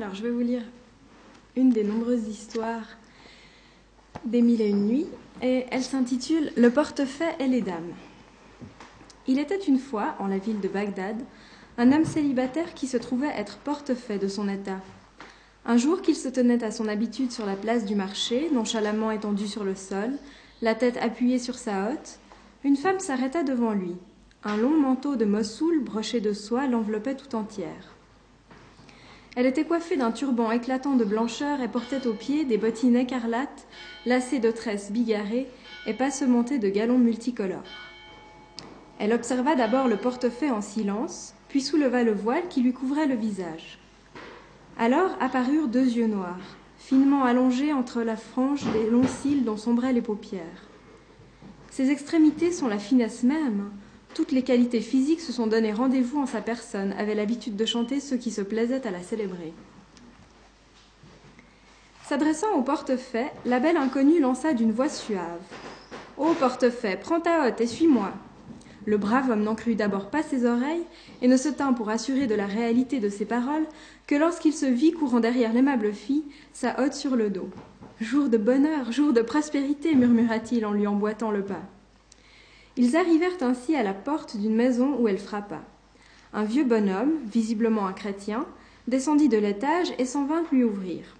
Alors, je vais vous lire une des nombreuses histoires des Mille et une nuits, et elle s'intitule Le portefaix et les dames. Il était une fois, en la ville de Bagdad, un homme célibataire qui se trouvait être portefaix de son état. Un jour qu'il se tenait à son habitude sur la place du marché, nonchalamment étendu sur le sol, la tête appuyée sur sa hotte, une femme s'arrêta devant lui. Un long manteau de Mossoul broché de soie l'enveloppait tout entière. Elle était coiffée d'un turban éclatant de blancheur et portait aux pieds des bottines écarlates, lacées de tresses bigarrées et passementées de galons multicolores. Elle observa d'abord le portefaix en silence, puis souleva le voile qui lui couvrait le visage. Alors apparurent deux yeux noirs, finement allongés entre la frange des longs cils dont sombraient les paupières. Ces extrémités sont la finesse même, toutes les qualités physiques se sont donné rendez-vous en sa personne, avait l'habitude de chanter ceux qui se plaisaient à la célébrer. S'adressant au portefaix, la belle inconnue lança d'une voix suave. Ô portefaix, prends ta hotte et suis-moi. Le brave homme n'en crut d'abord pas ses oreilles et ne se tint pour assurer de la réalité de ses paroles que lorsqu'il se vit courant derrière l'aimable fille, sa hotte sur le dos. Jour de bonheur, jour de prospérité, murmura-t-il en lui emboîtant le pas. Ils arrivèrent ainsi à la porte d'une maison où elle frappa. Un vieux bonhomme, visiblement un chrétien, descendit de l'étage et s'en vint lui ouvrir.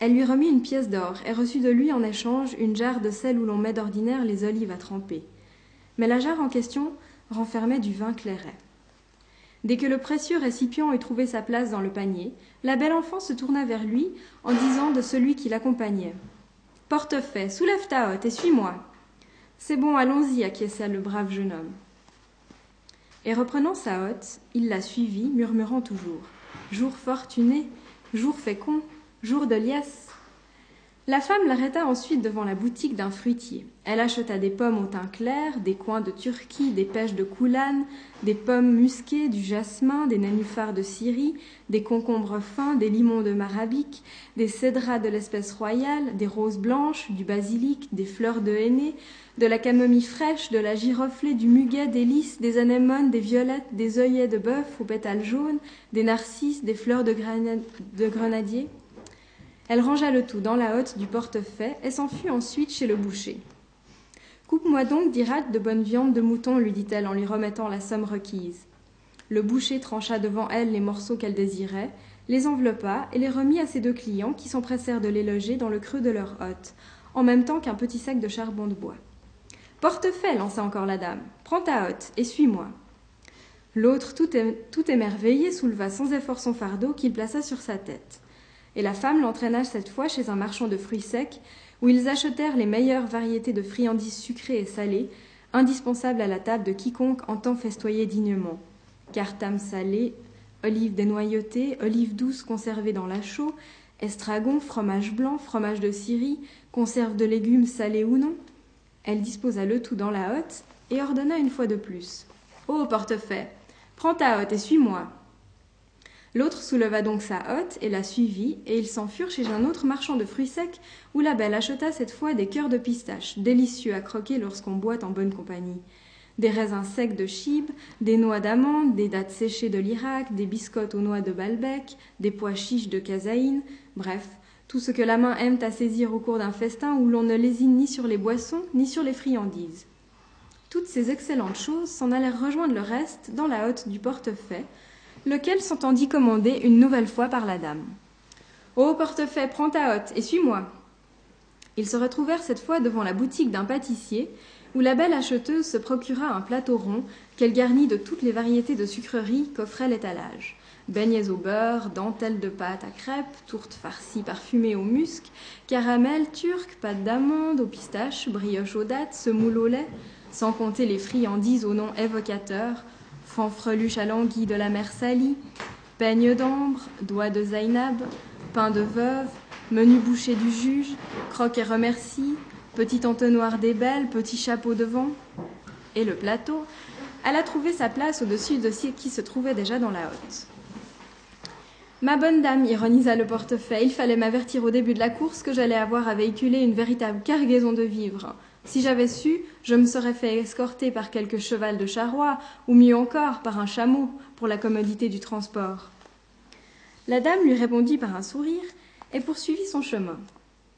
Elle lui remit une pièce d'or et reçut de lui en échange une jarre de celle où l'on met d'ordinaire les olives à tremper. Mais la jarre en question renfermait du vin clairet. Dès que le précieux récipient eut trouvé sa place dans le panier, la belle enfant se tourna vers lui en disant de celui qui l'accompagnait Portefaix, soulève ta hotte et suis-moi. C'est bon, allons-y, acquiesça le brave jeune homme. Et reprenant sa hotte, il la suivit, murmurant toujours Jour fortuné, jour fécond, jour de liesse. La femme l'arrêta ensuite devant la boutique d'un fruitier. Elle acheta des pommes au teint clair, des coins de Turquie, des pêches de Coulane, des pommes musquées, du jasmin, des nénuphars de Syrie, des concombres fins, des limons de Marabique, des cédras de l'espèce royale, des roses blanches, du basilic, des fleurs de henné, de la camomille fraîche, de la giroflée, du muguet, des lys, des anémones, des violettes, des œillets de bœuf aux pétales jaunes, des narcisses, des fleurs de grenadier. Elle rangea le tout dans la hotte du portefaix et s'enfuit ensuite chez le boucher. Coupe-moi donc, d'Irak, de bonne viande de mouton, lui dit-elle en lui remettant la somme requise. Le boucher trancha devant elle les morceaux qu'elle désirait, les enveloppa et les remit à ses deux clients qui s'empressèrent de les loger dans le creux de leur hotte, en même temps qu'un petit sac de charbon de bois. Portefaix, lança encore la dame. Prends ta hotte et suis-moi. L'autre, tout émerveillé, souleva sans effort son fardeau qu'il plaça sur sa tête et la femme l'entraîna cette fois chez un marchand de fruits secs, où ils achetèrent les meilleures variétés de friandises sucrées et salées, indispensables à la table de quiconque entend festoyer dignement. Cartame salé, olives dénoyautées, olives douces conservées dans la chaux, estragon, fromage blanc, fromage de Syrie, conserve de légumes salés ou non. Elle disposa le tout dans la hotte et ordonna une fois de plus. Ô portefaix, prends ta hotte et suis-moi. L'autre souleva donc sa hotte et la suivit, et ils s'en furent chez un autre marchand de fruits secs, où la belle acheta cette fois des cœurs de pistache, délicieux à croquer lorsqu'on boit en bonne compagnie, des raisins secs de Chib, des noix d'amande, des dattes séchées de l'Irak, des biscottes aux noix de Balbec, des pois chiches de Kazaïne, bref, tout ce que la main aime à saisir au cours d'un festin où l'on ne lésine ni sur les boissons ni sur les friandises. Toutes ces excellentes choses s'en allèrent rejoindre le reste dans la hotte du portefaix, lequel s'entendit commander une nouvelle fois par la dame. Ô portefaix, prends ta hotte et suis-moi. Ils se retrouvèrent cette fois devant la boutique d'un pâtissier, où la belle acheteuse se procura un plateau rond qu'elle garnit de toutes les variétés de sucreries qu'offrait l'étalage. Beignets au beurre, dentelles de pâte à crêpes, tourtes farcies parfumées au musc, caramel turc, pâte d'amande aux pistaches, brioche aux dattes, semoule au lait, sans compter les friandises au nom évocateur, fanfreluche à l'anguille de la mer salie, peigne d'ambre, doigt de Zainab, pain de veuve, menu boucher du juge, croque et remercie, petit entonnoir des belles, petit chapeau de vent. Et le plateau, elle a trouvé sa place au-dessus de ce qui se trouvait déjà dans la hotte. Ma bonne dame, ironisa le portefeuille, il fallait m'avertir au début de la course que j'allais avoir à véhiculer une véritable cargaison de vivres. Si j'avais su, je me serais fait escorter par quelque cheval de charroi, ou mieux encore par un chameau, pour la commodité du transport. La dame lui répondit par un sourire et poursuivit son chemin.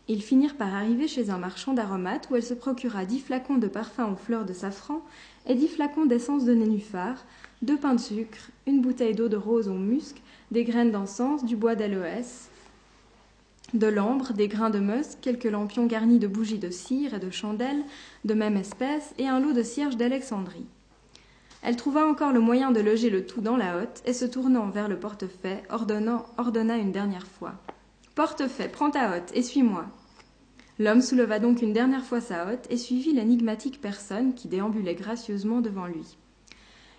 Ils finirent par arriver chez un marchand d'aromates où elle se procura dix flacons de parfum aux fleurs de safran et dix flacons d'essence de nénuphar, deux pains de sucre, une bouteille d'eau de rose au musc, des graines d'encens, du bois d'aloès, de l'ambre, des grains de musc, quelques lampions garnis de bougies de cire et de chandelles de même espèce, et un lot de cierges d'Alexandrie. Elle trouva encore le moyen de loger le tout dans la hotte, et se tournant vers le portefaix, ordonna une dernière fois. Portefaix, prends ta hotte et suis-moi. L'homme souleva donc une dernière fois sa hotte et suivit l'énigmatique personne qui déambulait gracieusement devant lui.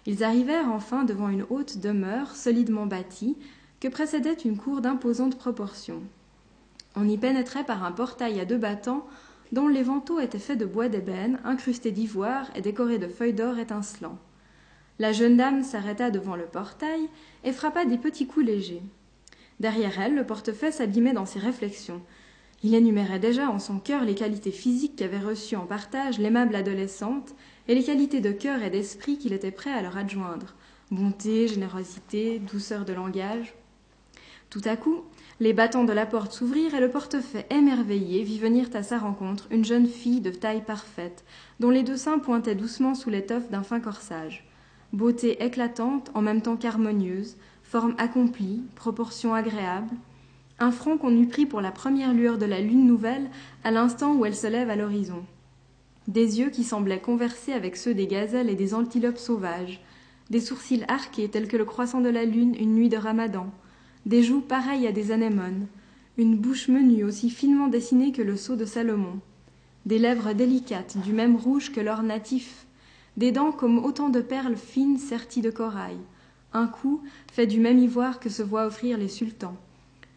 Ils arrivèrent enfin devant une haute demeure solidement bâtie, que précédait une cour d'imposantes proportions. On y pénétrait par un portail à deux battants dont les vantaux étaient faits de bois d'ébène, incrustés d'ivoire et décorés de feuilles d'or étincelants. La jeune dame s'arrêta devant le portail et frappa des petits coups légers. Derrière elle, le portefeuille s'abîmait dans ses réflexions. Il énumérait déjà en son cœur les qualités physiques qu'avait reçues en partage l'aimable adolescente et les qualités de cœur et d'esprit qu'il était prêt à leur adjoindre bonté, générosité, douceur de langage. Tout à coup, les battants de la porte s'ouvrirent et le portefeuille émerveillé vit venir à sa rencontre une jeune fille de taille parfaite, dont les deux seins pointaient doucement sous l'étoffe d'un fin corsage. Beauté éclatante en même temps qu'harmonieuse, forme accomplie, proportions agréables, un front qu'on eût pris pour la première lueur de la lune nouvelle à l'instant où elle se lève à l'horizon. Des yeux qui semblaient converser avec ceux des gazelles et des antilopes sauvages, des sourcils arqués tels que le croissant de la lune une nuit de ramadan, des joues pareilles à des anémones, une bouche menue aussi finement dessinée que le sceau de Salomon, des lèvres délicates du même rouge que l'or natif, des dents comme autant de perles fines serties de corail, un cou fait du même ivoire que se voient offrir les sultans,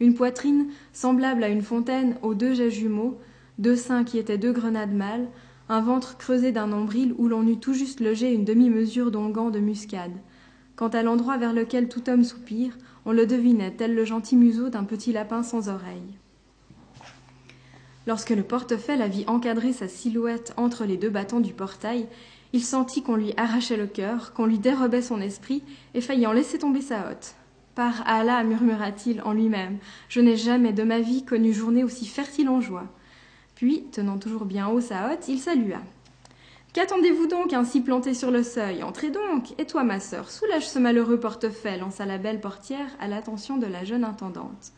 une poitrine semblable à une fontaine aux deux jets jumeaux, deux seins qui étaient deux grenades mâles, un ventre creusé d'un nombril où l'on eût tout juste logé une demi-mesure d'onguent de muscade. Quant à l'endroit vers lequel tout homme soupire, on le devinait tel le gentil museau d'un petit lapin sans oreilles. Lorsque le portefaix la vit encadrer sa silhouette entre les deux battants du portail, il sentit qu'on lui arrachait le cœur, qu'on lui dérobait son esprit, et faillit en laisser tomber sa hotte. Par Allah, murmura-t-il en lui-même, je n'ai jamais de ma vie connu journée aussi fertile en joie. Puis, tenant toujours bien haut sa hotte, il salua. Qu'attendez-vous donc ainsi planté sur le seuil? Entrez donc, et toi, ma sœur, soulage ce malheureux portefeuille, lança la belle portière à l'attention de la jeune intendante.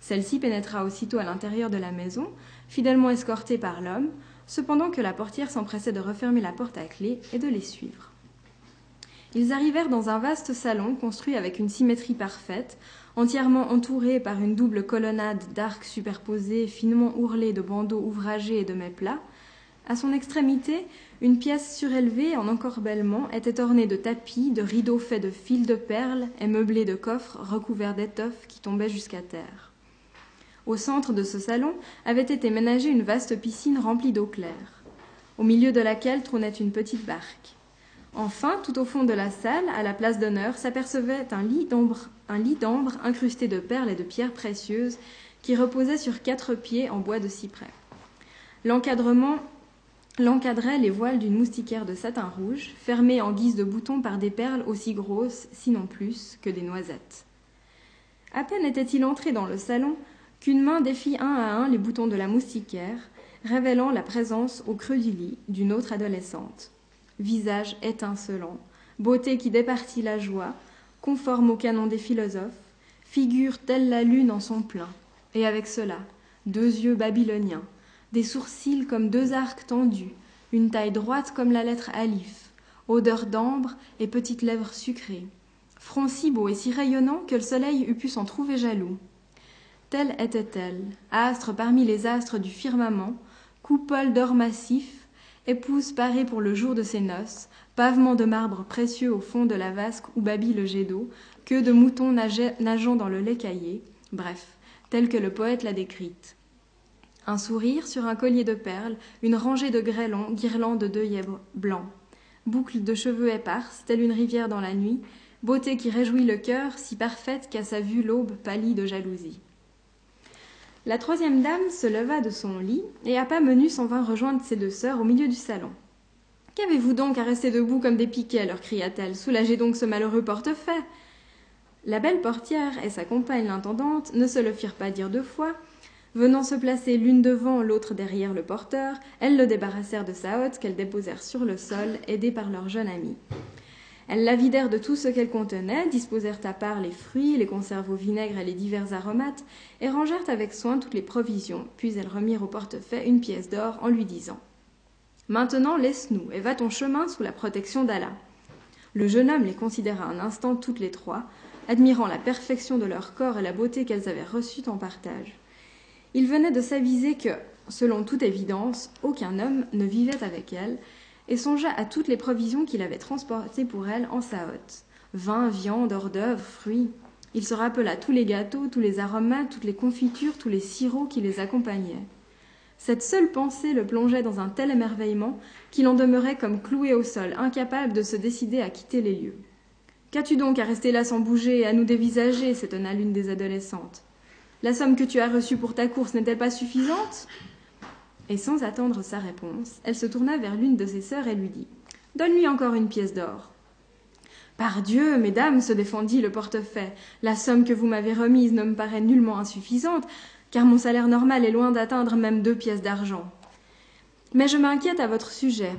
Celle-ci pénétra aussitôt à l'intérieur de la maison, fidèlement escortée par l'homme, cependant que la portière s'empressait de refermer la porte à clé et de les suivre. Ils arrivèrent dans un vaste salon construit avec une symétrie parfaite, entièrement entouré par une double colonnade d'arcs superposés, finement ourlés de bandeaux ouvragés et de mets plats. À son extrémité, une pièce surélevée en encorbellement était ornée de tapis, de rideaux faits de fils de perles et meublée de coffres recouverts d'étoffes qui tombaient jusqu'à terre. Au centre de ce salon avait été ménagée une vaste piscine remplie d'eau claire, au milieu de laquelle trônait une petite barque. Enfin, tout au fond de la salle, à la place d'honneur, s'apercevait un lit d'ambre, incrusté de perles et de pierres précieuses, qui reposait sur quatre pieds en bois de cyprès. L'encadrement l'encadrait les voiles d'une moustiquaire de satin rouge, fermée en guise de bouton par des perles aussi grosses, sinon plus, que des noisettes. À peine était-il entré dans le salon qu'une main défit un à un les boutons de la moustiquaire, révélant la présence au creux du lit d'une autre adolescente. Visage étincelant, beauté qui départit la joie, conforme au canon des philosophes, figure telle la lune en son plein, et avec cela, deux yeux babyloniens, des sourcils comme deux arcs tendus, une taille droite comme la lettre alif, odeur d'ambre et petites lèvres sucrées, front si beau et si rayonnant que le soleil eût pu s'en trouver jaloux. Telle était-elle, astre parmi les astres du firmament, coupole d'or massif, épouse parée pour le jour de ses noces, pavement de marbre précieux au fond de la vasque où babille le jet d'eau, queue de moutons nageant dans le lait caillé, bref, telle que le poète l'a décrite. Un sourire sur un collier de perles, une rangée de grêlons, guirlandes d'œillets blancs, boucles de cheveux éparses, telle une rivière dans la nuit, beauté qui réjouit le cœur, si parfaite qu'à sa vue l'aube pâlit de jalousie. La troisième dame se leva de son lit et à pas menus s'en vint rejoindre ses deux sœurs au milieu du salon. Qu'avez-vous donc à rester debout comme des piquets? leur cria-t-elle. Soulagez donc ce malheureux portefeuille. La belle portière et sa compagne l'intendante ne se le firent pas dire deux fois. Venant se placer l'une devant, l'autre derrière le porteur, elles le débarrassèrent de sa hotte qu'elles déposèrent sur le sol, aidées par leur jeune ami. Elles la vidèrent de tout ce qu'elle contenait, disposèrent à part les fruits, les conserves au vinaigre et les divers aromates, et rangèrent avec soin toutes les provisions, puis elles remirent au portefaix une pièce d'or en lui disant Maintenant laisse-nous, et va ton chemin sous la protection d'Allah. Le jeune homme les considéra un instant toutes les trois, admirant la perfection de leur corps et la beauté qu'elles avaient reçue en partage. Il venait de s'aviser que, selon toute évidence, aucun homme ne vivait avec elles, et songea à toutes les provisions qu'il avait transportées pour elles en sa hotte vin, viande, hors d'œuvre, fruits. Il se rappela tous les gâteaux, tous les aromates, toutes les confitures, tous les sirops qui les accompagnaient. Cette seule pensée le plongeait dans un tel émerveillement qu'il en demeurait comme cloué au sol, incapable de se décider à quitter les lieux. Qu'as-tu donc à rester là sans bouger et à nous dévisager? s'étonna l'une des adolescentes. La somme que tu as reçue pour ta course n'est-elle pas suffisante? Et sans attendre sa réponse, elle se tourna vers l'une de ses sœurs et lui dit Donne-lui encore une pièce d'or. Pardieu, mesdames, se défendit le portefaix, la somme que vous m'avez remise ne me paraît nullement insuffisante, car mon salaire normal est loin d'atteindre même deux pièces d'argent. Mais je m'inquiète à votre sujet.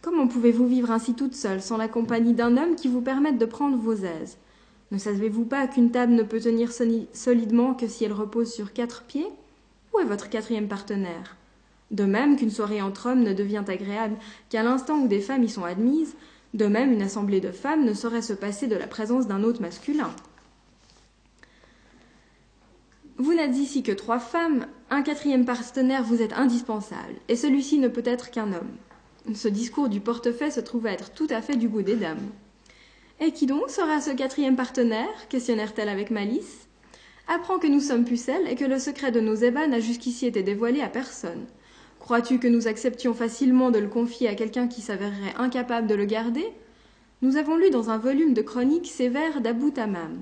Comment pouvez-vous vivre ainsi toute seule, sans la compagnie d'un homme qui vous permette de prendre vos aises? Ne savez-vous pas qu'une table ne peut tenir solidement que si elle repose sur quatre pieds? Où est votre quatrième partenaire? De même qu'une soirée entre hommes ne devient agréable qu'à l'instant où des femmes y sont admises, de même une assemblée de femmes ne saurait se passer de la présence d'un hôte masculin. Vous n'êtes ici que trois femmes, un quatrième partenaire vous est indispensable, et celui-ci ne peut être qu'un homme. Ce discours du portefaix se trouve être tout à fait du goût des dames. Et qui donc sera ce quatrième partenaire? questionnèrent-elles avec malice. Apprends que nous sommes pucelles et que le secret de nos ébats n'a jusqu'ici été dévoilé à personne. Crois-tu que nous acceptions facilement de le confier à quelqu'un qui s'avérerait incapable de le garder? Nous avons lu dans un volume de chroniques sévères d'Abou Tamam.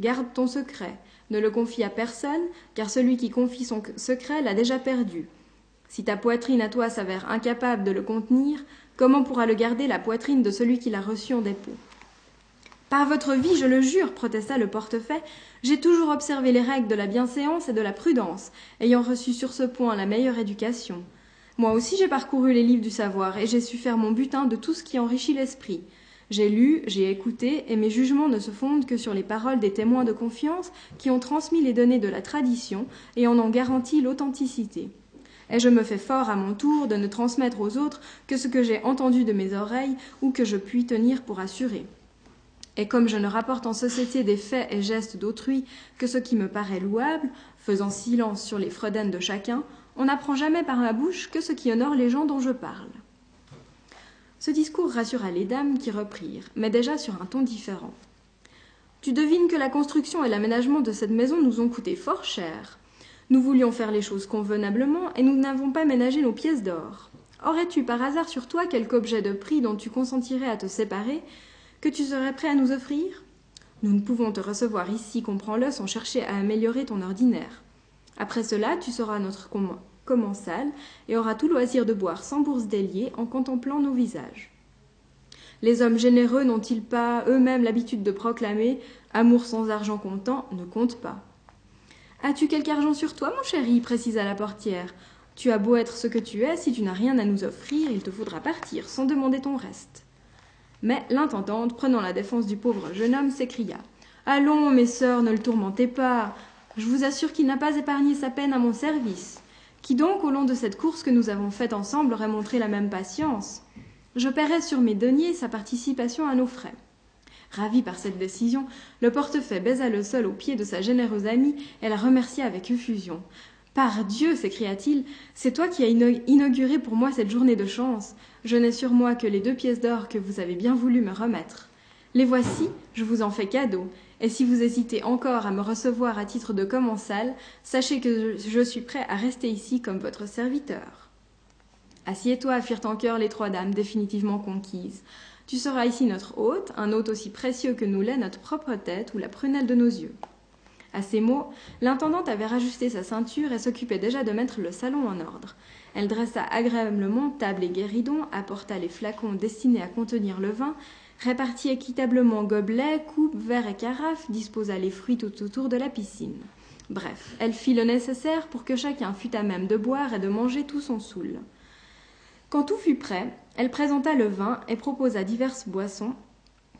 Garde ton secret, ne le confie à personne, car celui qui confie son secret l'a déjà perdu. Si ta poitrine à toi s'avère incapable de le contenir, comment pourra le garder la poitrine de celui qui l'a reçu en dépôt? Par votre vie, je le jure, protesta le portefaix, j'ai toujours observé les règles de la bienséance et de la prudence, ayant reçu sur ce point la meilleure éducation. Moi aussi j'ai parcouru les livres du savoir, et j'ai su faire mon butin de tout ce qui enrichit l'esprit. J'ai lu, j'ai écouté, et mes jugements ne se fondent que sur les paroles des témoins de confiance qui ont transmis les données de la tradition et en ont garanti l'authenticité. Et je me fais fort à mon tour de ne transmettre aux autres que ce que j'ai entendu de mes oreilles ou que je puis tenir pour assuré. Et comme je ne rapporte en société des faits et gestes d'autrui que ce qui me paraît louable, faisant silence sur les fredaines de chacun, on n'apprend jamais par ma bouche que ce qui honore les gens dont je parle. Ce discours rassura les dames qui reprirent, mais déjà sur un ton différent. Tu devines que la construction et l'aménagement de cette maison nous ont coûté fort cher. Nous voulions faire les choses convenablement et nous n'avons pas ménagé nos pièces d'or. Aurais-tu par hasard sur toi quelque objet de prix dont tu consentirais à te séparer, que tu serais prêt à nous offrir? Nous ne pouvons te recevoir ici, comprends-le, sans chercher à améliorer ton ordinaire. Après cela, tu seras notre commensal et aura tout loisir de boire sans bourse déliée en contemplant nos visages. Les hommes généreux n'ont-ils pas eux-mêmes l'habitude de proclamer Amour sans argent comptant ne compte pas As-tu quelque argent sur toi, mon chéri? précisa la portière. Tu as beau être ce que tu es, si tu n'as rien à nous offrir, il te faudra partir sans demander ton reste. Mais l'intendante, prenant la défense du pauvre jeune homme, s'écria Allons, mes sœurs, ne le tourmentez pas. Je vous assure qu'il n'a pas épargné sa peine à mon service. Qui donc, au long de cette course que nous avons faite ensemble, aurait montré la même patience? Je paierai sur mes deniers sa participation à nos frais. Ravi par cette décision, le portefaix baisa le sol aux pieds de sa généreuse amie et la remercia avec effusion. Par Dieu, s'écria-t-il, c'est toi qui as inauguré pour moi cette journée de chance. Je n'ai sur moi que les deux pièces d'or que vous avez bien voulu me remettre. Les voici, je vous en fais cadeau, et si vous hésitez encore à me recevoir à titre de commensal, sachez que je suis prêt à rester ici comme votre serviteur. Assieds-toi, firent en chœur les trois dames définitivement conquises. Tu seras ici notre hôte, un hôte aussi précieux que nous l'est notre propre tête ou la prunelle de nos yeux. À ces mots, l'intendante avait rajusté sa ceinture et s'occupait déjà de mettre le salon en ordre. Elle dressa agréablement table et guéridon, apporta les flacons destinés à contenir le vin, répartit équitablement gobelets, coupes, verres et carafes, disposa les fruits tout autour de la piscine. Bref, elle fit le nécessaire pour que chacun fût à même de boire et de manger tout son soul. Quand tout fut prêt, elle présenta le vin et proposa diverses boissons,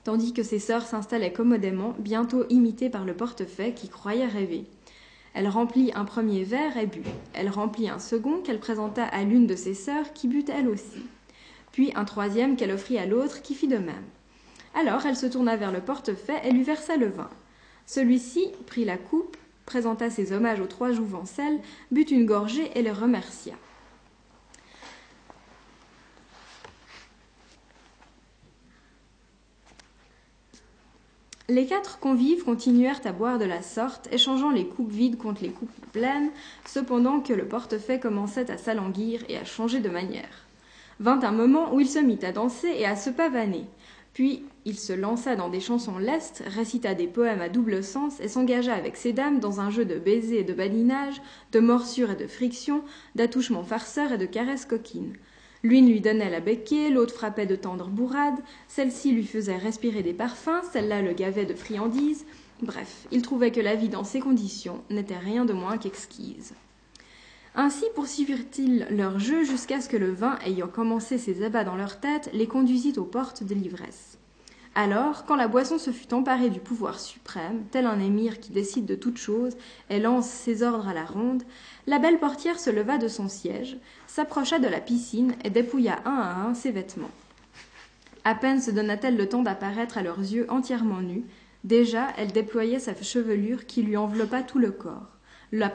tandis que ses sœurs s'installaient commodément, bientôt imitées par le portefaix qui croyait rêver. Elle remplit un premier verre et but. Elle remplit un second qu'elle présenta à l'une de ses sœurs qui but elle aussi. Puis un troisième qu'elle offrit à l'autre qui fit de même. Alors elle se tourna vers le portefaix et lui versa le vin. Celui-ci prit la coupe, présenta ses hommages aux trois jouvencelles, but une gorgée et les remercia. Les quatre convives continuèrent à boire de la sorte, échangeant les coupes vides contre les coupes pleines, cependant que le portefaix commençait à s'alanguir et à changer de manière. Vint un moment où il se mit à danser et à se pavaner. Puis il se lança dans des chansons lestes, récita des poèmes à double sens et s'engagea avec ses dames dans un jeu de baisers et de badinage, de morsures et de frictions, d'attouchements farceurs et de caresses coquines. L'une lui donnait la becquée, l'autre frappait de tendres bourrades, celle-ci lui faisait respirer des parfums, celle-là le gavait de friandises. Bref, il trouvait que la vie dans ces conditions n'était rien de moins qu'exquise. Ainsi poursuivirent-ils leur jeu jusqu'à ce que le vin, ayant commencé ses abats dans leur tête, les conduisit aux portes de l'ivresse. Alors, quand la boisson se fut emparée du pouvoir suprême, tel un émir qui décide de toutes choses et lance ses ordres à la ronde, la belle portière se leva de son siège, s'approcha de la piscine et dépouilla un à un ses vêtements. À peine se donna-t-elle le temps d'apparaître à leurs yeux entièrement nus, déjà elle déployait sa chevelure qui lui enveloppa tout le corps, la,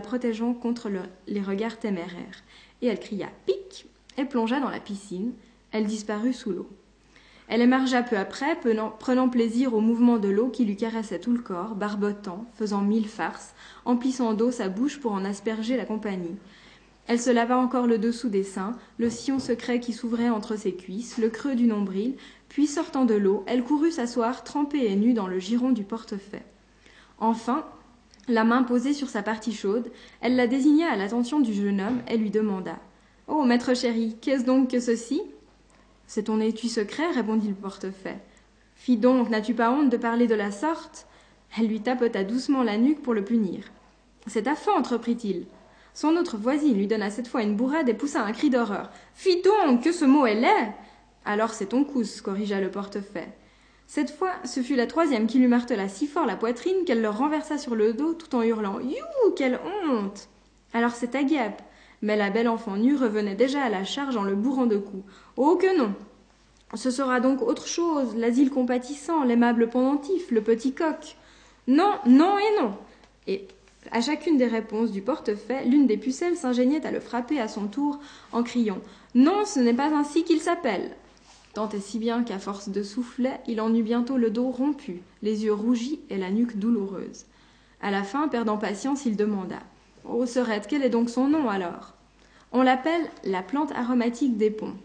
protégeant contre les regards téméraires, et elle cria Pic et plongea dans la piscine. Elle disparut sous l'eau. Elle émergea peu après, prenant plaisir au mouvement de l'eau qui lui caressait tout le corps, barbotant, faisant mille farces, emplissant d'eau sa bouche pour en asperger la compagnie. Elle se lava encore le dessous des seins, le sillon secret qui s'ouvrait entre ses cuisses, le creux du nombril, puis sortant de l'eau, elle courut s'asseoir trempée et nue dans le giron du portefaix. Enfin, la main posée sur sa partie chaude, elle la désigna à l'attention du jeune homme et lui demanda Oh, maître chéri, qu'est-ce donc que ceci c'est ton étui secret, répondit le portefaix. Fi donc, n'as-tu pas honte de parler de la sorte? Elle lui tapota doucement la nuque pour le punir. C'est ta fente, reprit-il. Son autre voisine lui donna cette fois une bourrade et poussa un cri d'horreur. Fi donc, que ce mot est laid Alors c'est ton cousse, corrigea le portefaix. Cette fois, ce fut la troisième qui lui martela si fort la poitrine qu'elle le renversa sur le dos tout en hurlant You, quelle honte Alors c'est ta guêpe mais la belle enfant nue revenait déjà à la charge en le bourrant de coups. Oh que non Ce sera donc autre chose, l'asile compatissant, l'aimable pendentif, le petit coq. Non, non et non Et à chacune des réponses du portefaix, l'une des pucelles s'ingéniait à le frapper à son tour en criant Non, ce n'est pas ainsi qu'il s'appelle Tant et si bien qu'à force de soufflet, il en eut bientôt le dos rompu, les yeux rougis et la nuque douloureuse. À la fin, perdant patience, il demanda Oh, Serette, quel est donc son nom alors? On l'appelle la plante aromatique des ponts.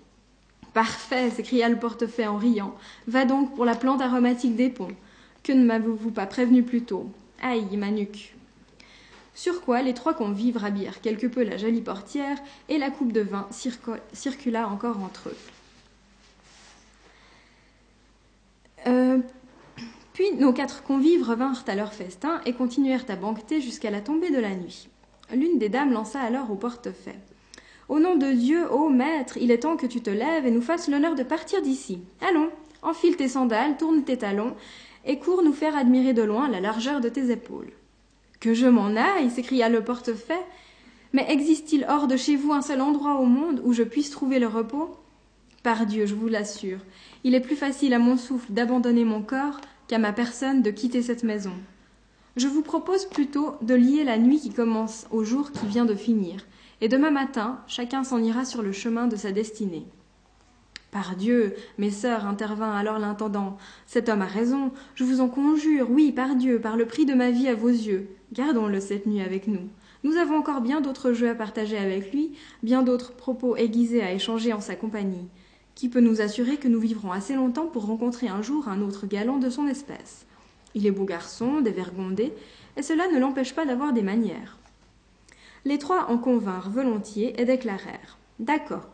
Parfait, s'écria le portefaix en riant. Va donc pour la plante aromatique des ponts. Que ne m'avez-vous pas prévenu plus tôt? Aïe, ma nuque sur quoi les trois convives rhabillèrent quelque peu la jolie portière et la coupe de vin circula encore entre eux. Euh, puis nos quatre convives revinrent à leur festin et continuèrent à banqueter jusqu'à la tombée de la nuit. L'une des dames lança alors au portefaix. Au nom de Dieu, ô maître, il est temps que tu te lèves et nous fasses l'honneur de partir d'ici. Allons, enfile tes sandales, tourne tes talons, et cours nous faire admirer de loin la largeur de tes épaules. Que je m'en aille s'écria le portefaix. Mais existe-t-il hors de chez vous un seul endroit au monde où je puisse trouver le repos? Par Dieu, je vous l'assure, il est plus facile à mon souffle d'abandonner mon corps qu'à ma personne de quitter cette maison. Je vous propose plutôt de lier la nuit qui commence au jour qui vient de finir, et demain matin, chacun s'en ira sur le chemin de sa destinée. Par Dieu, mes sœurs, intervint alors l'intendant, cet homme a raison, je vous en conjure, oui, par Dieu, par le prix de ma vie à vos yeux, gardons-le cette nuit avec nous. Nous avons encore bien d'autres jeux à partager avec lui, bien d'autres propos aiguisés à échanger en sa compagnie. Qui peut nous assurer que nous vivrons assez longtemps pour rencontrer un jour un autre galant de son espèce? Il est beau garçon, dévergondé, et cela ne l'empêche pas d'avoir des manières. Les trois en convinrent volontiers et déclarèrent D'accord,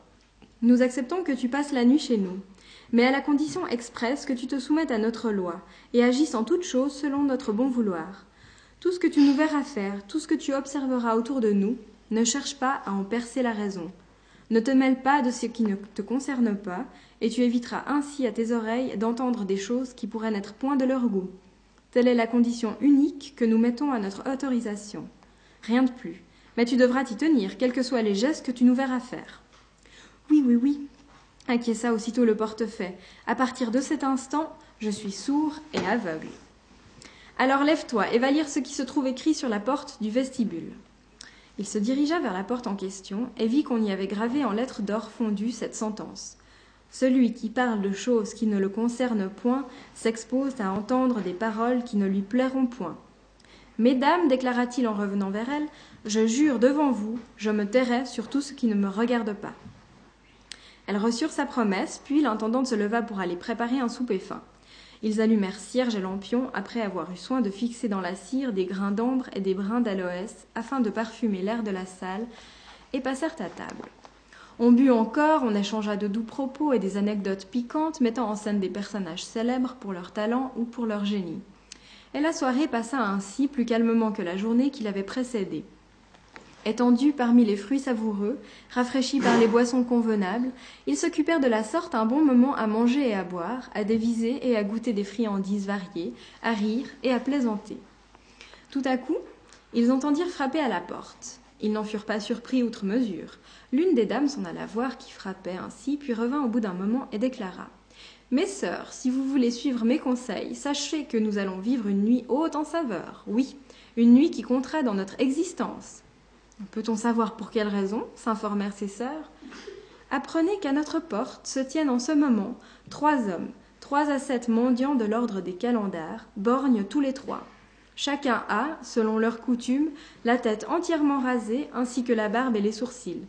nous acceptons que tu passes la nuit chez nous. mais à la condition expresse que tu te soumettes à notre loi, et agisses en toutes choses selon notre bon vouloir. Tout ce que tu nous verras faire, tout ce que tu observeras autour de nous, ne cherche pas à en percer la raison. Ne te mêle pas de ce qui ne te concerne pas, et tu éviteras ainsi à tes oreilles d'entendre des choses qui pourraient n'être point de leur goût. Telle est la condition unique que nous mettons à notre autorisation. Rien de plus. Mais tu devras t'y tenir, quels que soient les gestes que tu nous verras faire. Oui, oui, oui, acquiesça aussitôt le portefaix. À partir de cet instant, je suis sourd et aveugle. Alors lève-toi et va lire ce qui se trouve écrit sur la porte du vestibule. Il se dirigea vers la porte en question et vit qu'on y avait gravé en lettres d'or fondues cette sentence. Celui qui parle de choses qui ne le concernent point s'expose à entendre des paroles qui ne lui plairont point. Mesdames, déclara-t-il en revenant vers elle, je jure devant vous, je me tairai sur tout ce qui ne me regarde pas. Elles reçurent sa promesse, puis l'intendante se leva pour aller préparer un souper fin. Ils allumèrent cierge et lampion après avoir eu soin de fixer dans la cire des grains d'ambre et des brins d'aloès afin de parfumer l'air de la salle, et passèrent à table. On but encore, on échangea de doux propos et des anecdotes piquantes mettant en scène des personnages célèbres pour leur talent ou pour leur génie. Et la soirée passa ainsi plus calmement que la journée qui l'avait précédée. Étendus parmi les fruits savoureux, rafraîchis par les boissons convenables, ils s'occupèrent de la sorte un bon moment à manger et à boire, à déviser et à goûter des friandises variées, à rire et à plaisanter. Tout à coup, ils entendirent frapper à la porte. Ils n'en furent pas surpris outre mesure. L'une des dames s'en alla voir qui frappait ainsi, puis revint au bout d'un moment et déclara Mes sœurs, si vous voulez suivre mes conseils, sachez que nous allons vivre une nuit haute en saveur, oui, une nuit qui comptera dans notre existence. Peut-on savoir pour quelle raison s'informèrent ses sœurs? Apprenez qu'à notre porte se tiennent en ce moment trois hommes, trois à sept mendiants de l'ordre des calendars, borgnes tous les trois. Chacun a, selon leur coutume, la tête entièrement rasée, ainsi que la barbe et les sourcils.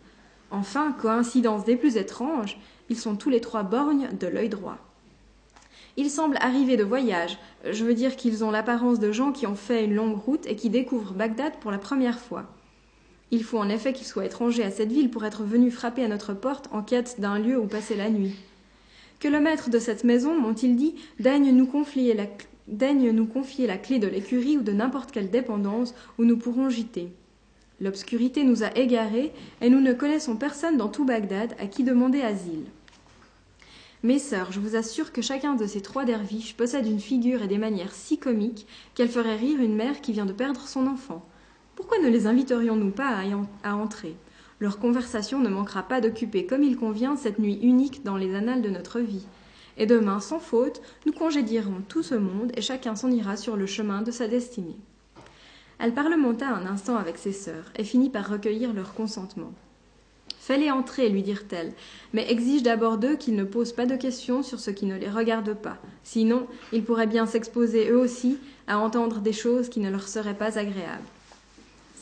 Enfin, coïncidence des plus étranges, ils sont tous les trois borgnes de l'œil droit. Ils semblent arrivés de voyage, je veux dire qu'ils ont l'apparence de gens qui ont fait une longue route et qui découvrent Bagdad pour la première fois. Il faut en effet qu'ils soient étrangers à cette ville pour être venus frapper à notre porte en quête d'un lieu où passer la nuit. Que le maître de cette maison, m'ont-ils dit, daigne nous confier la, daigne clé de l'écurie ou de n'importe quelle dépendance où nous pourrons gîter. L'obscurité nous a égarés, et nous ne connaissons personne dans tout Bagdad à qui demander asile. Mes sœurs, je vous assure que chacun de ces trois derviches possède une figure et des manières si comiques qu'elle ferait rire une mère qui vient de perdre son enfant. Pourquoi ne les inviterions-nous pas à, entrer? Leur conversation ne manquera pas d'occuper comme il convient cette nuit unique dans les annales de notre vie. Et demain, sans faute, nous congédierons tout ce monde et chacun s'en ira sur le chemin de sa destinée. Elle parlementa un instant avec ses sœurs, et finit par recueillir leur consentement. Fais-les entrer, lui dirent-elles, mais exige d'abord d'eux qu'ils ne posent pas de questions sur ce qui ne les regarde pas. Sinon, ils pourraient bien s'exposer eux aussi à entendre des choses qui ne leur seraient pas agréables.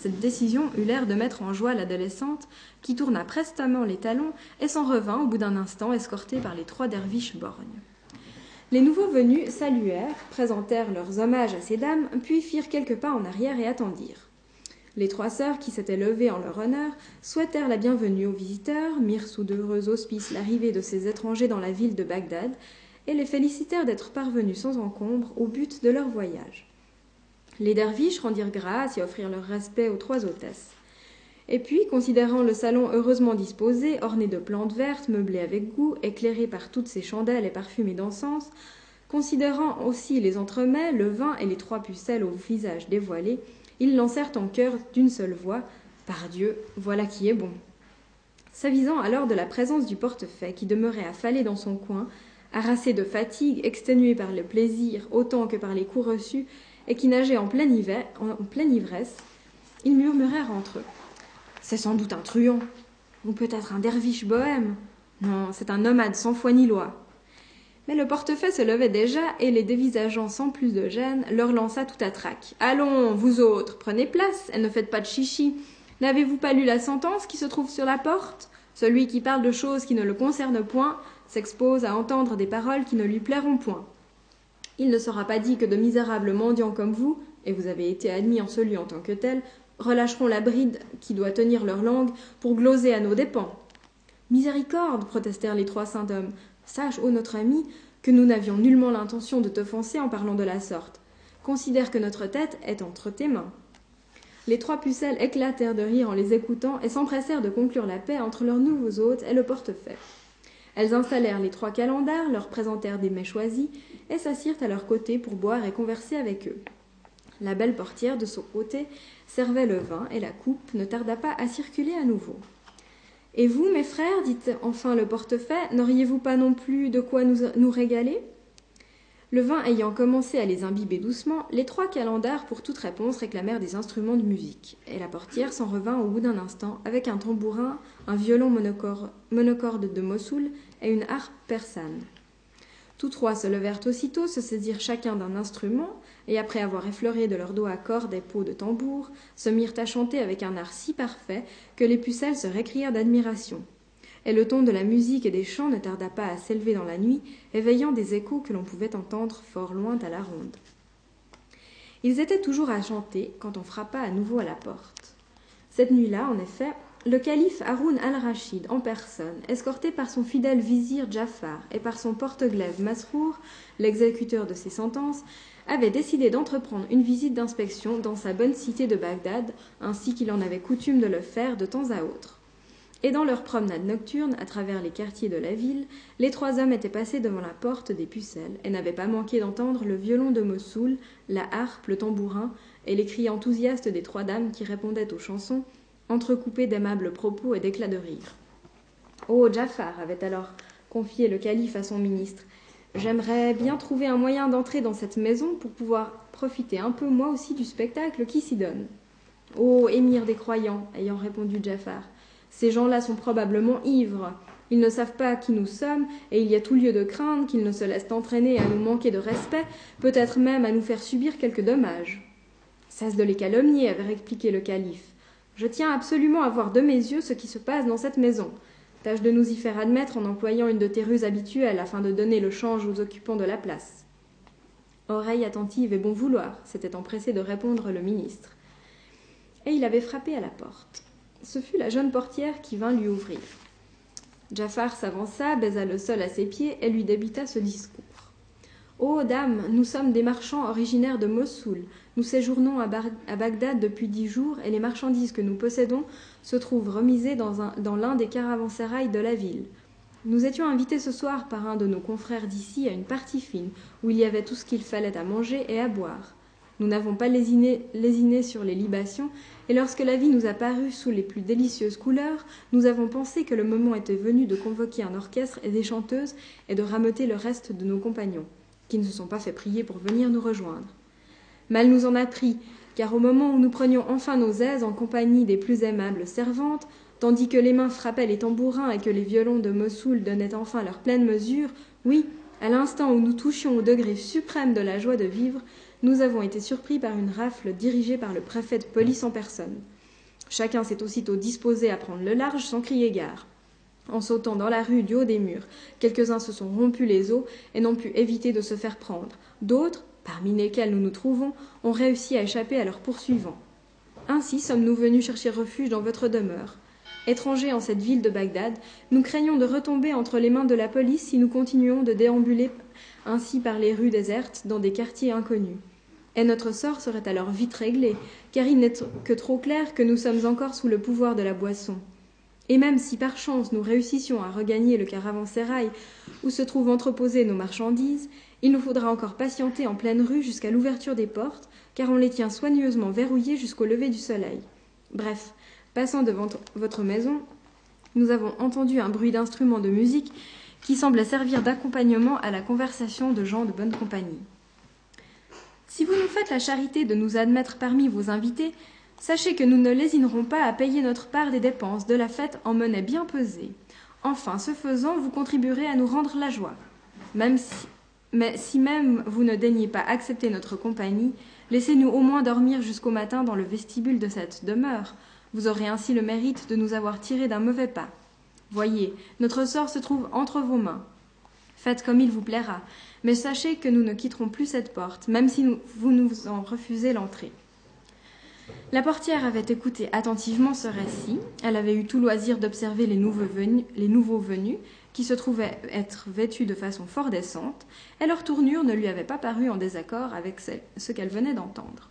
Cette décision eut l'air de mettre en joie l'adolescente, qui tourna prestement les talons et s'en revint au bout d'un instant escortée par les trois derviches borgnes. Les nouveaux venus saluèrent, présentèrent leurs hommages à ces dames, puis firent quelques pas en arrière et attendirent. Les trois sœurs, qui s'étaient levées en leur honneur, souhaitèrent la bienvenue aux visiteurs, mirent sous d'heureux auspices l'arrivée de ces étrangers dans la ville de Bagdad, et les félicitèrent d'être parvenus sans encombre au but de leur voyage. Les derviches rendirent grâce et offrirent leur respect aux trois hôtesses. Et puis, considérant le salon heureusement disposé, orné de plantes vertes, meublé avec goût, éclairé par toutes ses chandelles et parfumé d'encens, considérant aussi les entremets, le vin et les trois pucelles au visage dévoilé, ils lancèrent en chœur d'une seule voix Par Dieu, voilà qui est bon. S'avisant alors de la présence du portefaix qui demeurait affalé dans son coin, harassé de fatigue, exténué par le plaisir autant que par les coups reçus, et qui nageait en pleine, en pleine ivresse, ils murmurèrent entre eux c'est sans doute un truand. Ou peut-être un derviche bohème. Non, c'est un nomade sans foi ni loi. Mais le portefeuille se levait déjà, et les dévisageant sans plus de gêne, leur lança tout à trac. Allons, vous autres, prenez place, et ne faites pas de chichi. N'avez-vous pas lu la sentence qui se trouve sur la porte? Celui qui parle de choses qui ne le concernent point s'expose à entendre des paroles qui ne lui plairont point. Il ne sera pas dit que de misérables mendiants comme vous, et vous avez été admis en ce lieu en tant que tel, relâcheront la bride qui doit tenir leur langue pour gloser à nos dépens. Miséricorde, protestèrent les trois saints hommes. Sache, ô notre ami, que nous n'avions nullement l'intention de t'offenser en parlant de la sorte. Considère que notre tête est entre tes mains. Les trois pucelles éclatèrent de rire en les écoutant et s'empressèrent de conclure la paix entre leurs nouveaux hôtes et le portefaix. Elles installèrent les trois calendars, leur présentèrent des mets choisis et s'assirent à leur côté pour boire et converser avec eux. La belle portière, de son côté, servait le vin et la coupe ne tarda pas à circuler à nouveau. Et vous, mes frères, dit enfin le portefaix, n'auriez-vous pas non plus de quoi nous, nous régaler? Le vin ayant commencé à les imbiber doucement, les trois calendars pour toute réponse réclamèrent des instruments de musique, et la portière s'en revint au bout d'un instant avec un tambourin, un violon monocorde de Mossoul et une harpe persane. Tous trois se levèrent aussitôt, se saisirent chacun d'un instrument, et après avoir effleuré de leurs doigts à cordes et peaux de tambour, se mirent à chanter avec un art si parfait que les pucelles se récrièrent d'admiration et le ton de la musique et des chants ne tarda pas à s'élever dans la nuit, éveillant des échos que l'on pouvait entendre fort loin à la ronde. Ils étaient toujours à chanter quand on frappa à nouveau à la porte. Cette nuit-là, en effet, le calife Haroun al-Rachid en personne, escorté par son fidèle vizir Jafar et par son porte-glaive Masrour, l'exécuteur de ses sentences, avait décidé d'entreprendre une visite d'inspection dans sa bonne cité de Bagdad, ainsi qu'il en avait coutume de le faire de temps à autre. Et dans leur promenade nocturne, à travers les quartiers de la ville, les trois hommes étaient passés devant la porte des pucelles et n'avaient pas manqué d'entendre le violon de Mossoul, la harpe, le tambourin et les cris enthousiastes des trois dames qui répondaient aux chansons, entrecoupées d'aimables propos et d'éclats de rire. Oh, Jafar avait alors confié le calife à son ministre. J'aimerais bien trouver un moyen d'entrer dans cette maison pour pouvoir profiter un peu moi aussi du spectacle qui s'y donne. Oh, émir des croyants, ayant répondu Jafar, ces gens-là sont probablement ivres. Ils ne savent pas qui nous sommes, et il y a tout lieu de craindre qu'ils ne se laissent entraîner à nous manquer de respect, peut-être même à nous faire subir quelques dommages. Cesse de les calomnier, avait répliqué le calife. Je tiens absolument à voir de mes yeux ce qui se passe dans cette maison. Tâche de nous y faire admettre en employant une de tes ruses habituelles afin de donner le change aux occupants de la place. Oreille attentive et bon vouloir, s'était empressé de répondre le ministre. Et il avait frappé à la porte. Ce fut la jeune portière qui vint lui ouvrir. Jafar s'avança, baisa le sol à ses pieds et lui débita ce discours. Ô dame, nous sommes des marchands originaires de Mossoul. Nous séjournons à, Bagdad depuis dix jours et les marchandises que nous possédons se trouvent remisées dans l'un des caravansérails de la ville. Nous étions invités ce soir par un de nos confrères d'ici à une partie fine où il y avait tout ce qu'il fallait à manger et à boire. Nous n'avons pas lésiné, sur les libations, et lorsque la vie nous a paru sous les plus délicieuses couleurs, nous avons pensé que le moment était venu de convoquer un orchestre et des chanteuses et de rameuter le reste de nos compagnons, qui ne se sont pas fait prier pour venir nous rejoindre. Mal nous en a pris, car au moment où nous prenions enfin nos aises en compagnie des plus aimables servantes, tandis que les mains frappaient les tambourins et que les violons de Mossoul donnaient enfin leur pleine mesure, oui, à l'instant où nous touchions au degré suprême de la joie de vivre, nous avons été surpris par une rafle dirigée par le préfet de police en personne. Chacun s'est aussitôt disposé à prendre le large sans crier gare. En sautant dans la rue du haut des murs, quelques-uns se sont rompus les os et n'ont pu éviter de se faire prendre. D'autres, parmi lesquels nous nous trouvons, ont réussi à échapper à leurs poursuivants. Ainsi sommes-nous venus chercher refuge dans votre demeure. Étrangers en cette ville de Bagdad, nous craignons de retomber entre les mains de la police si nous continuons de déambuler ainsi par les rues désertes dans des quartiers inconnus et notre sort serait alors vite réglé, car il n'est que trop clair que nous sommes encore sous le pouvoir de la boisson. Et même si par chance nous réussissions à regagner le caravansérail où se trouvent entreposées nos marchandises, il nous faudra encore patienter en pleine rue jusqu'à l'ouverture des portes, car on les tient soigneusement verrouillées jusqu'au lever du soleil. Bref, passant devant votre maison, nous avons entendu un bruit d'instruments de musique qui semblait servir d'accompagnement à la conversation de gens de bonne compagnie. Si vous nous faites la charité de nous admettre parmi vos invités, sachez que nous ne lésinerons pas à payer notre part des dépenses de la fête en monnaie bien pesée. Enfin, ce faisant, vous contribuerez à nous rendre la joie. Mais si même vous ne daignez pas accepter notre compagnie, laissez-nous au moins dormir jusqu'au matin dans le vestibule de cette demeure. Vous aurez ainsi le mérite de nous avoir tirés d'un mauvais pas. Voyez, notre sort se trouve entre vos mains. Faites comme il vous plaira, mais sachez que nous ne quitterons plus cette porte, même si vous nous en refusez l'entrée. La portière avait écouté attentivement ce récit, elle avait eu tout loisir d'observer les, nouveaux venus, qui se trouvait être vêtue de façon fort décente, et leur tournure ne lui avait pas paru en désaccord avec ce qu'elle venait d'entendre.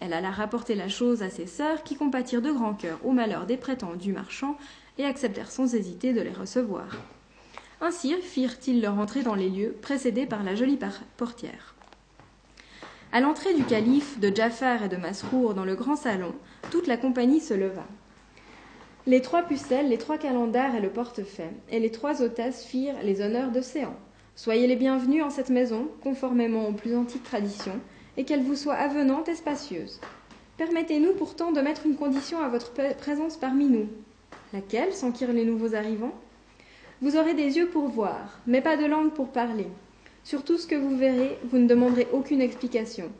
Elle alla rapporter la chose à ses sœurs, qui compatirent de grand cœur au malheur des prétendus marchands et acceptèrent sans hésiter de les recevoir. Ainsi firent-ils leur entrée dans les lieux, précédés par la jolie portière. À l'entrée du calife, de Jafar et de Masrour dans le grand salon, toute la compagnie se leva. Les trois pucelles, les trois calendars et le portefaix, et les trois hôtesses firent les honneurs de séant. Soyez les bienvenus en cette maison, conformément aux plus antiques traditions, et qu'elle vous soit avenante et spacieuse. Permettez-nous pourtant de mettre une condition à votre présence parmi nous. Laquelle? S'enquirent les nouveaux arrivants? Vous aurez des yeux pour voir, mais pas de langue pour parler. Sur tout ce que vous verrez, vous ne demanderez aucune explication.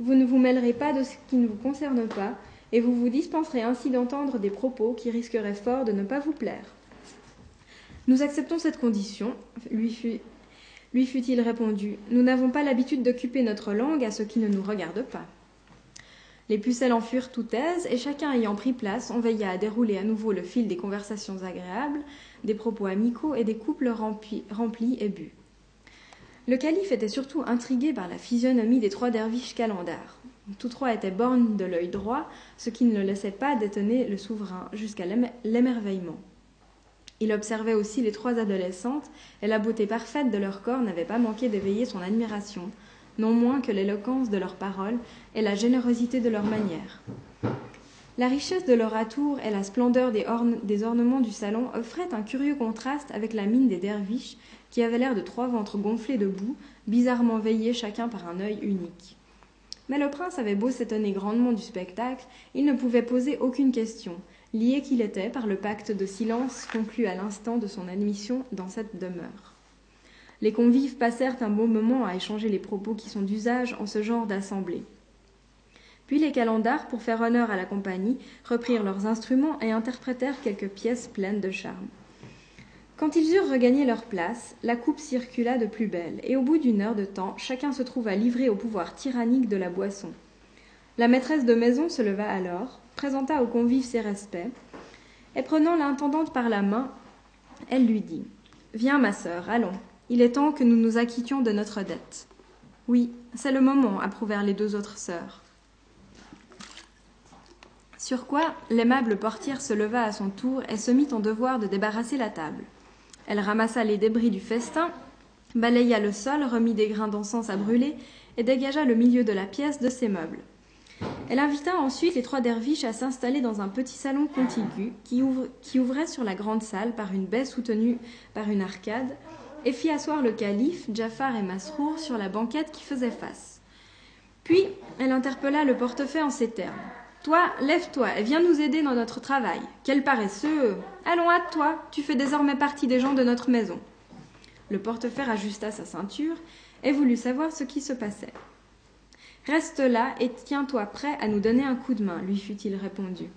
Vous ne vous mêlerez pas de ce qui ne vous concerne pas, et vous vous dispenserez ainsi d'entendre des propos qui risqueraient fort de ne pas vous plaire. Nous acceptons cette condition, lui fut lui fut-il répondu. Nous n'avons pas l'habitude d'occuper notre langue à ce qui ne nous regarde pas. Les pucelles en furent tout aises, et chacun ayant pris place, on veilla à dérouler à nouveau le fil des conversations agréables, des propos amicaux et des couples remplis, remplis et bus. Le calife était surtout intrigué par la physionomie des trois derviches calendars. Tous trois étaient bornes de l'œil droit, ce qui ne le laissait pas détonner le souverain jusqu'à l'émerveillement. Il observait aussi les trois adolescentes, et la beauté parfaite de leur corps n'avait pas manqué d'éveiller son admiration, non moins que l'éloquence de leurs paroles et la générosité de leurs manières. La richesse de leur atour et la splendeur des, des, ornements du salon offraient un curieux contraste avec la mine des derviches, qui avaient l'air de trois ventres gonflés de boue, bizarrement veillés chacun par un œil unique. Mais le prince avait beau s'étonner grandement du spectacle, il ne pouvait poser aucune question, lié qu'il était par le pacte de silence conclu à l'instant de son admission dans cette demeure. Les convives passèrent un bon moment à échanger les propos qui sont d'usage en ce genre d'assemblée. Puis les calendars, pour faire honneur à la compagnie, reprirent leurs instruments et interprétèrent quelques pièces pleines de charme. Quand ils eurent regagné leur place, la coupe circula de plus belle, et au bout d'une heure de temps, chacun se trouva livré au pouvoir tyrannique de la boisson. La maîtresse de maison se leva alors, présenta aux convives ses respects, et prenant l'intendante par la main, elle lui dit Viens, ma sœur, allons. Il est temps que nous nous acquittions de notre dette. Oui, c'est le moment, approuvèrent les deux autres sœurs. Sur quoi l'aimable portière se leva à son tour et se mit en devoir de débarrasser la table. Elle ramassa les débris du festin, balaya le sol, remit des grains d'encens à brûler et dégagea le milieu de la pièce de ses meubles. Elle invita ensuite les trois derviches à s'installer dans un petit salon contigu qui, ouvrait sur la grande salle par une baie soutenue par une arcade et fit asseoir le calife, Jafar et Masrour sur la banquette qui faisait face. Puis elle interpella le portefeuille en ces termes. Toi, lève-toi et viens nous aider dans notre travail. Quel paresseux Allons, hâte-toi, tu fais désormais partie des gens de notre maison. Le portefeuille ajusta sa ceinture et voulut savoir ce qui se passait. Reste là et tiens-toi prêt à nous donner un coup de main, lui fut-il répondu.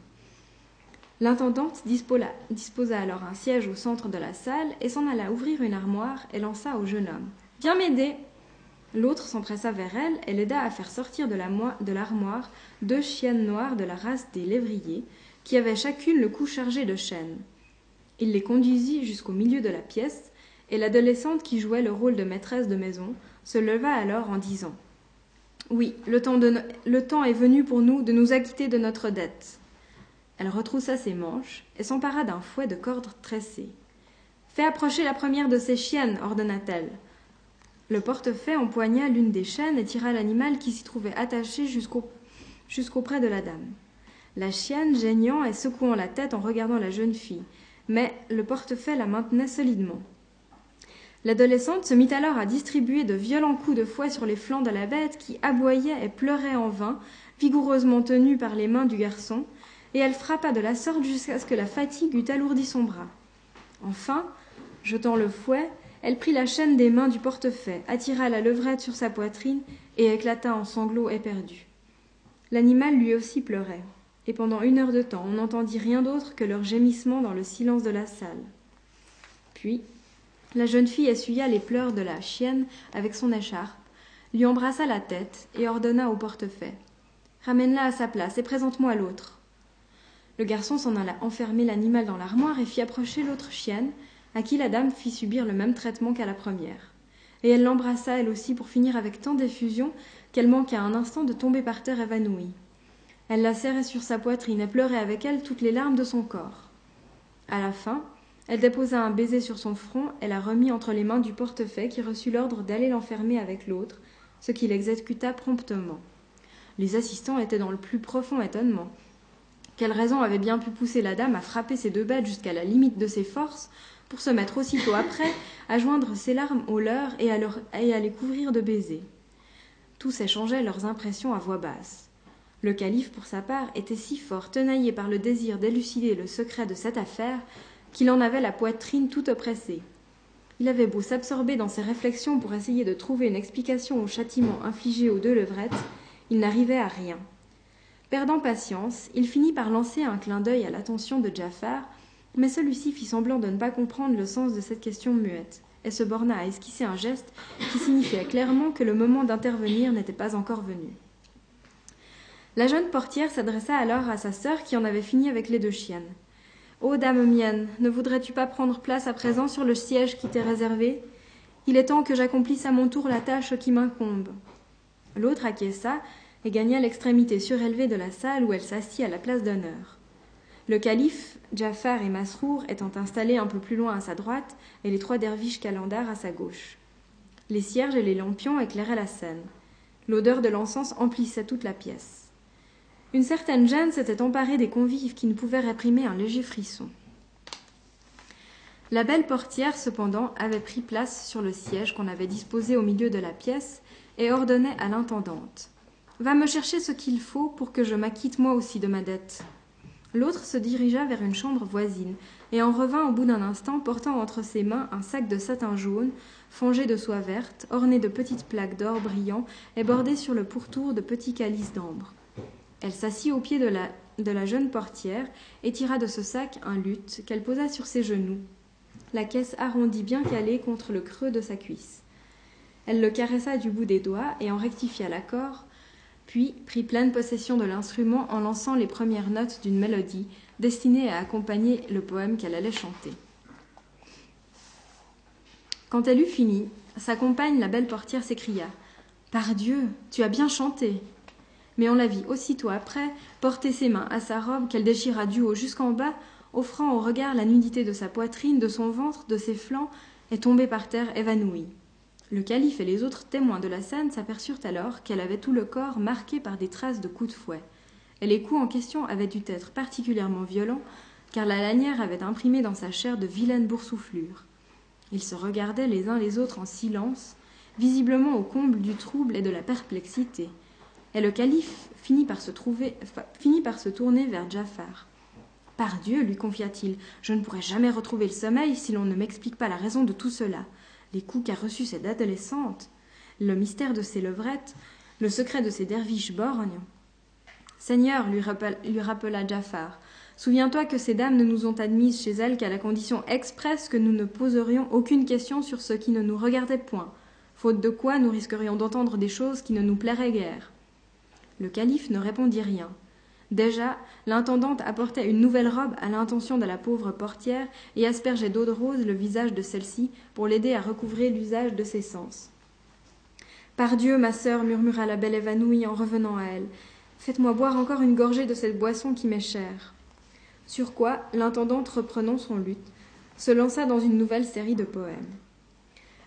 L'intendante disposa alors un siège au centre de la salle et s'en alla ouvrir une armoire et lança au jeune homme. Viens m'aider. L'autre s'empressa vers elle et l'aida à faire sortir de l'armoire deux chiennes noires de la race des lévriers, qui avaient chacune le cou chargé de chaînes. Il les conduisit jusqu'au milieu de la pièce, et l'adolescente qui jouait le rôle de maîtresse de maison se leva alors en disant oui, le temps, est venu pour nous de nous acquitter de notre dette. Elle retroussa ses manches et s'empara d'un fouet de corde tressée. Fais approcher la première de ces chiennes, ordonna-t-elle. Le portefaix empoigna l'une des chaînes et tira l'animal qui s'y trouvait attaché jusqu'auprès de la dame. La chienne, geignant et secouant la tête en regardant la jeune fille, mais le portefaix la maintenait solidement. L'adolescente se mit alors à distribuer de violents coups de fouet sur les flancs de la bête qui aboyait et pleurait en vain, vigoureusement tenue par les mains du garçon, et elle frappa de la sorte jusqu'à ce que la fatigue eût alourdi son bras. Enfin, jetant le fouet, elle prit la chaîne des mains du portefaix, attira la levrette sur sa poitrine et éclata en sanglots éperdus. L'animal lui aussi pleurait, et pendant une heure de temps on n'entendit rien d'autre que leurs gémissements dans le silence de la salle. Puis, la jeune fille essuya les pleurs de la chienne avec son écharpe, lui embrassa la tête et ordonna au portefaix Ramène-la à sa place et présente-moi l'autre. Le garçon s'en alla enfermer l'animal dans l'armoire et fit approcher l'autre chienne, à qui la dame fit subir le même traitement qu'à la première. Et elle l'embrassa elle aussi pour finir avec tant d'effusion qu'elle manqua un instant de tomber par terre évanouie. Elle la serrait sur sa poitrine et pleurait avec elle toutes les larmes de son corps. À la fin, elle déposa un baiser sur son front et la remit entre les mains du portefaix qui reçut l'ordre d'aller l'enfermer avec l'autre, ce qu'il exécuta promptement. Les assistants étaient dans le plus profond étonnement. Quelle raison avait bien pu pousser la dame à frapper ces deux bêtes jusqu'à la limite de ses forces pour se mettre aussitôt après à joindre ses larmes aux leurs et à, les couvrir de baisers Tous échangeaient leurs impressions à voix basse. Le calife, pour sa part, était si fort tenaillé par le désir d'élucider le secret de cette affaire qu'il en avait la poitrine toute oppressée. Il avait beau s'absorber dans ses réflexions pour essayer de trouver une explication au châtiment infligé aux deux levrettes, il n'arrivait à rien. Perdant patience, il finit par lancer un clin d'œil à l'attention de Jafar, mais celui-ci fit semblant de ne pas comprendre le sens de cette question muette, et se borna à esquisser un geste qui signifiait clairement que le moment d'intervenir n'était pas encore venu. La jeune portière s'adressa alors à sa sœur qui en avait fini avec les deux chiennes. Ô dame mienne, ne voudrais-tu pas prendre place à présent sur le siège qui t'est réservé? Il est temps que j'accomplisse à mon tour la tâche qui m'incombe. L'autre acquiesça et gagna l'extrémité surélevée de la salle où elle s'assit à la place d'honneur. Le calife, Jafar et Masrour étant installés un peu plus loin à sa droite et les trois derviches calendars à sa gauche. Les cierges et les lampions éclairaient la scène. L'odeur de l'encens emplissait toute la pièce. Une certaine gêne s'était emparée des convives qui ne pouvaient réprimer un léger frisson. La belle portière, cependant, avait pris place sur le siège qu'on avait disposé au milieu de la pièce et ordonnait à l'intendante Va me chercher ce qu'il faut pour que je m'acquitte moi aussi de ma dette. L'autre se dirigea vers une chambre voisine et en revint au bout d'un instant portant entre ses mains un sac de satin jaune, fongé de soie verte, orné de petites plaques d'or brillant et bordé sur le pourtour de petits calices d'ambre. Elle s'assit au pied de la, de la jeune portière et tira de ce sac un luth qu'elle posa sur ses genoux, la caisse arrondie bien calée contre le creux de sa cuisse. Elle le caressa du bout des doigts et en rectifia l'accord, puis prit pleine possession de l'instrument en lançant les premières notes d'une mélodie destinée à accompagner le poème qu'elle allait chanter. Quand elle eut fini, sa compagne, la belle portière, s'écria Par Dieu, tu as bien chanté mais on la vit aussitôt après porter ses mains à sa robe qu'elle déchira du haut jusqu'en bas, offrant au regard la nudité de sa poitrine, de son ventre, de ses flancs, et tomber par terre évanouie. Le calife et les autres témoins de la scène s'aperçurent alors qu'elle avait tout le corps marqué par des traces de coups de fouet. Et les coups en question avaient dû être particulièrement violents, car la lanière avait imprimé dans sa chair de vilaines boursouflures. Ils se regardaient les uns les autres en silence, visiblement au comble du trouble et de la perplexité et le calife finit par se, tourner vers Jafar. Par Dieu, lui confia-t-il, je ne pourrai jamais retrouver le sommeil si l'on ne m'explique pas la raison de tout cela. Les coups qu'a reçus cette adolescente, le mystère de ses levrettes, le secret de ses derviches borgnes. Seigneur, lui, lui rappela Jafar, souviens-toi que ces dames ne nous ont admises chez elles qu'à la condition expresse que nous ne poserions aucune question sur ce qui ne nous regardait point, faute de quoi nous risquerions d'entendre des choses qui ne nous plairaient guère. Le calife ne répondit rien. Déjà, l'intendante apportait une nouvelle robe à l'intention de la pauvre portière et aspergeait d'eau de rose le visage de celle-ci pour l'aider à recouvrer l'usage de ses sens. Par Dieu, ma sœur, murmura la belle évanouie en revenant à elle, faites-moi boire encore une gorgée de cette boisson qui m'est chère. Sur quoi, l'intendante, reprenant son luth, se lança dans une nouvelle série de poèmes.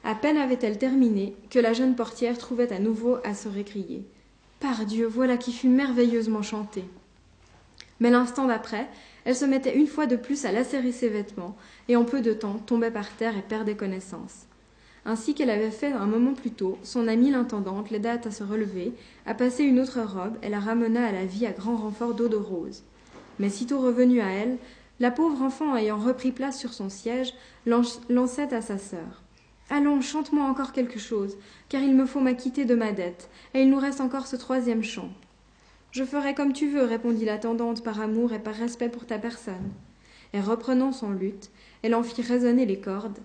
À peine avait-elle terminé que la jeune portière trouvait à nouveau à se récrier. Par Dieu, voilà qui fut merveilleusement chanté. Mais l'instant d'après, elle se mettait une fois de plus à lacérer ses vêtements, et en peu de temps tombait par terre et perdait connaissance. Ainsi qu'elle avait fait un moment plus tôt, son amie l'intendante l'aida à se relever, à passer une autre robe et la ramena à la vie à grand renfort d'eau de rose. Mais sitôt revenue à elle, la pauvre enfant ayant repris place sur son siège, lançait à sa sœur. Allons, chante-moi encore quelque chose, car il me faut m'acquitter de ma dette, et il nous reste encore ce troisième chant. Je ferai comme tu veux, répondit l'attendante par amour et par respect pour ta personne. Et reprenant son luth, elle en fit résonner les cordes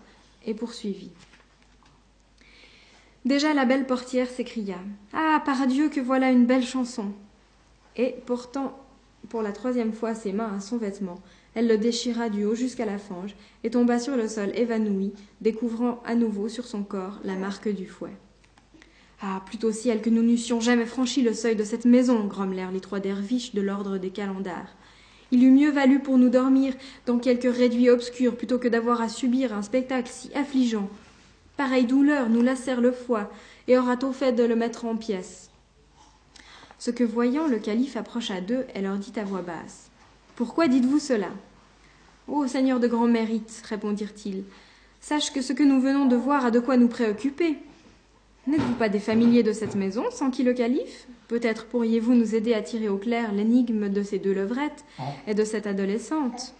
et poursuivit. Déjà la belle portière s'écria. Ah. Par Dieu que voilà une belle chanson. Et, portant pour la troisième fois ses mains à son vêtement, elle le déchira du haut jusqu'à la fange et tomba sur le sol évanouie, découvrant à nouveau sur son corps la marque du fouet. Ah, plutôt ciel que nous n'eussions jamais franchi le seuil de cette maison, grommelèrent les trois derviches de l'ordre des calendars. Il eût mieux valu pour nous dormir dans quelque réduit obscur plutôt que d'avoir à subir un spectacle si affligeant. Pareille douleur nous lacère le foie et aura t fait de le mettre en pièces. Ce que voyant, le calife approcha d'eux et leur dit à voix basse. Pourquoi dites-vous cela? Ô Seigneur de grand mérite, répondirent-ils, sache que ce que nous venons de voir a de quoi nous préoccuper. N'êtes-vous pas des familiers de cette maison, sans qui le calife? Peut-être pourriez-vous nous aider à tirer au clair l'énigme de ces deux levrettes et de cette adolescente?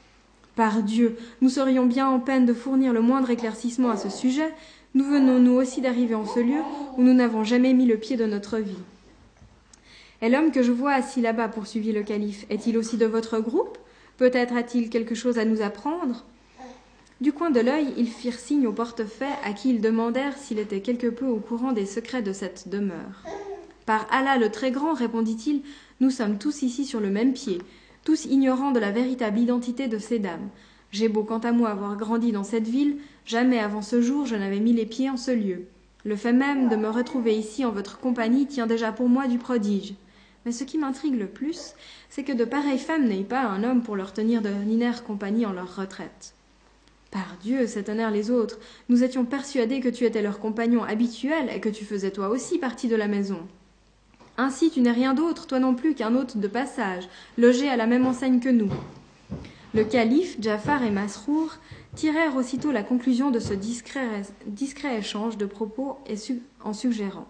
Par Dieu, nous serions bien en peine de fournir le moindre éclaircissement à ce sujet. Nous venons nous aussi d'arriver en ce lieu où nous n'avons jamais mis le pied de notre vie. Et l'homme que je vois assis là-bas, poursuivit le calife, est-il aussi de votre groupe? Peut-être a-t-il quelque chose à nous apprendre? Du coin de l'œil, ils firent signe au portefaix à qui ils demandèrent s'il était quelque peu au courant des secrets de cette demeure. Par Allah le très grand, répondit-il, nous sommes tous ici sur le même pied, tous ignorants de la véritable identité de ces dames. J'ai beau quant à moi avoir grandi dans cette ville, jamais avant ce jour je n'avais mis les pieds en ce lieu. Le fait même de me retrouver ici en votre compagnie tient déjà pour moi du prodige. Mais ce qui m'intrigue le plus, c'est que de pareilles femmes n'aient pas un homme pour leur tenir d'ordinaire compagnie en leur retraite. Par Dieu, s'étonnèrent les autres, nous étions persuadés que tu étais leur compagnon habituel et que tu faisais toi aussi partie de la maison. Ainsi tu n'es rien d'autre, toi non plus, qu'un hôte de passage, logé à la même enseigne que nous. Le calife, Jafar et Masrour tirèrent aussitôt la conclusion de ce discret échange de propos en suggérant.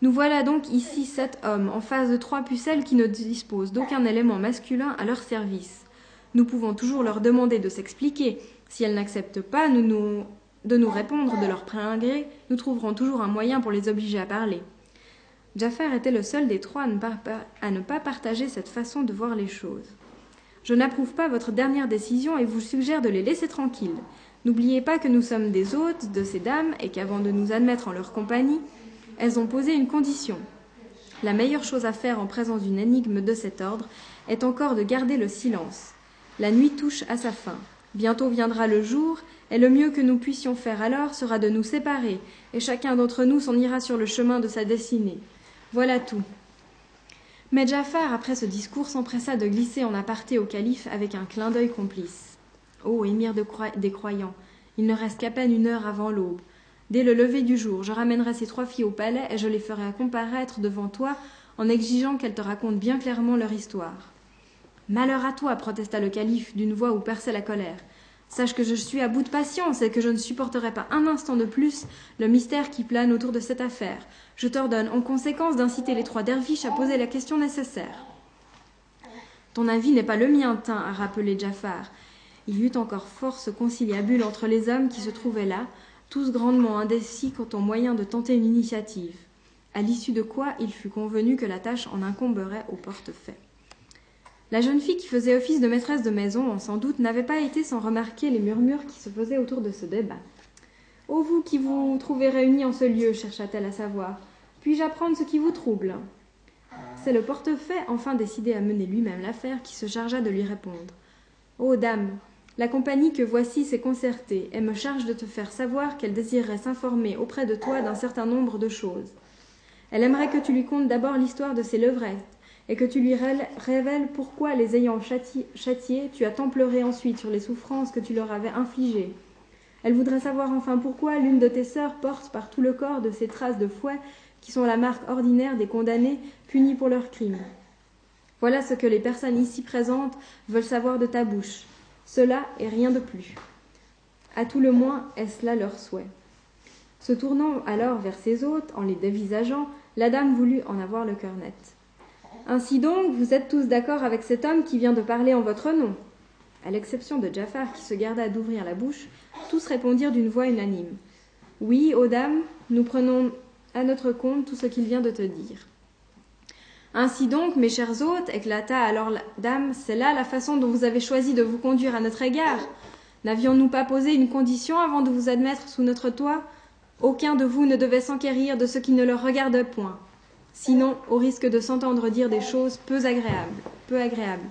Nous voilà donc ici sept hommes en face de trois pucelles qui ne disposent d'aucun élément masculin à leur service. Nous pouvons toujours leur demander de s'expliquer, si elles n'acceptent pas de nous répondre de leur plein nous trouverons toujours un moyen pour les obliger à parler. Jafar était le seul des trois à ne, pas, partager cette façon de voir les choses. Je n'approuve pas votre dernière décision et vous suggère de les laisser tranquilles. N'oubliez pas que nous sommes des hôtes de ces dames et qu'avant de nous admettre en leur compagnie, elles ont posé une condition. La meilleure chose à faire en présence d'une énigme de cet ordre est encore de garder le silence. La nuit touche à sa fin. Bientôt viendra le jour, et le mieux que nous puissions faire alors sera de nous séparer, et chacun d'entre nous s'en ira sur le chemin de sa destinée. Voilà tout. Mais Jafar, après ce discours, s'empressa de glisser en aparté au calife avec un clin d'œil complice. Ô émir des croyants, il ne reste qu'à peine une heure avant l'aube. Dès le lever du jour, je ramènerai ces trois filles au palais et je les ferai comparaître devant toi en exigeant qu'elles te racontent bien clairement leur histoire. Malheur à toi, protesta le calife d'une voix où perçait la colère. Sache que je suis à bout de patience et que je ne supporterai pas un instant de plus le mystère qui plane autour de cette affaire. Je t'ordonne en conséquence d'inciter les trois derviches à poser la question nécessaire. Ton avis n'est pas le mien, tint à rappeler Jafar. Il y eut encore force conciliabule entre les hommes qui se trouvaient là, tous grandement indécis quant au moyen de tenter une initiative, à l'issue de quoi il fut convenu que la tâche en incomberait au portefaix. La jeune fille qui faisait office de maîtresse de maison, sans doute, n'avait pas été sans remarquer les murmures qui se faisaient autour de ce débat. Ô vous qui vous trouvez réunis en ce lieu, chercha-t-elle à savoir, puis-je apprendre ce qui vous trouble? C'est le portefaix, enfin décidé à mener lui-même l'affaire, qui se chargea de lui répondre. Ô dame, la compagnie que voici s'est concertée et me charge de te faire savoir qu'elle désirerait s'informer auprès de toi d'un certain nombre de choses. Elle aimerait que tu lui contes d'abord l'histoire de ces levrettes, et que tu lui révèles pourquoi, les ayant châtiés, tu as tant pleuré ensuite sur les souffrances que tu leur avais infligées. Elle voudrait savoir enfin pourquoi l'une de tes sœurs porte par tout le corps de ces traces de fouet qui sont la marque ordinaire des condamnés punis pour leurs crimes. Voilà ce que les personnes ici présentes veulent savoir de ta bouche. Cela et rien de plus. À tout le moins est-ce là leur souhait? Se tournant alors vers ses hôtes, en les dévisageant, la dame voulut en avoir le cœur net. Ainsi donc, vous êtes tous d'accord avec cet homme qui vient de parler en votre nom À l'exception de Jafar qui se garda d'ouvrir la bouche, tous répondirent d'une voix unanime. Oui, ô dame, nous prenons à notre compte tout ce qu'il vient de te dire. Ainsi donc, mes chers hôtes, éclata alors la dame, c'est là la façon dont vous avez choisi de vous conduire à notre égard. N'avions-nous pas posé une condition avant de vous admettre sous notre toit? Aucun de vous ne devait s'enquérir de ce qui ne le regarde point sinon au risque de s'entendre dire des choses peu agréables.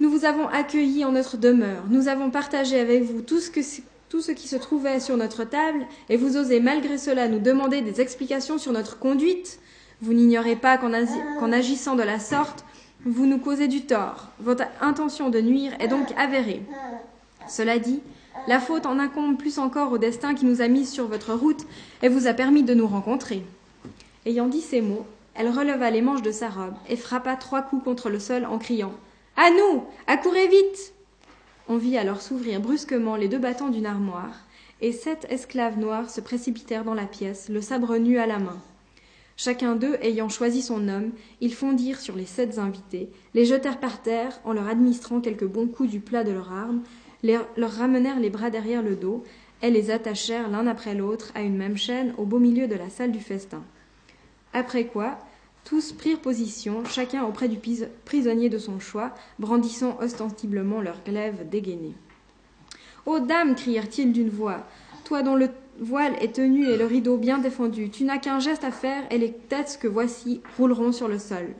Nous vous avons accueillis en notre demeure, nous avons partagé avec vous tout ce qui se trouvait sur notre table, et vous osez malgré cela nous demander des explications sur notre conduite. Vous n'ignorez pas qu'en agissant de la sorte, vous nous causez du tort. Votre intention de nuire est donc avérée. Cela dit, la faute en incombe plus encore au destin qui nous a mis sur votre route et vous a permis de nous rencontrer. Ayant dit ces mots, elle releva les manches de sa robe et frappa trois coups contre le sol en criant À nous Accourez vite On vit alors s'ouvrir brusquement les deux battants d'une armoire, et sept esclaves noirs se précipitèrent dans la pièce, le sabre nu à la main. Chacun d'eux ayant choisi son homme, ils fondirent sur les sept invités, les jetèrent par terre en leur administrant quelques bons coups du plat de leur arme, leur ramenèrent les bras derrière le dos, et les attachèrent l'un après l'autre à une même chaîne au beau milieu de la salle du festin. Après quoi, tous prirent position, chacun auprès du prisonnier de son choix, brandissant ostensiblement leurs glaives dégainés. Ô dame crièrent-ils d'une voix, toi dont le voile est tenu et le rideau bien défendu. Tu n'as qu'un geste à faire et les têtes que voici rouleront sur le sol.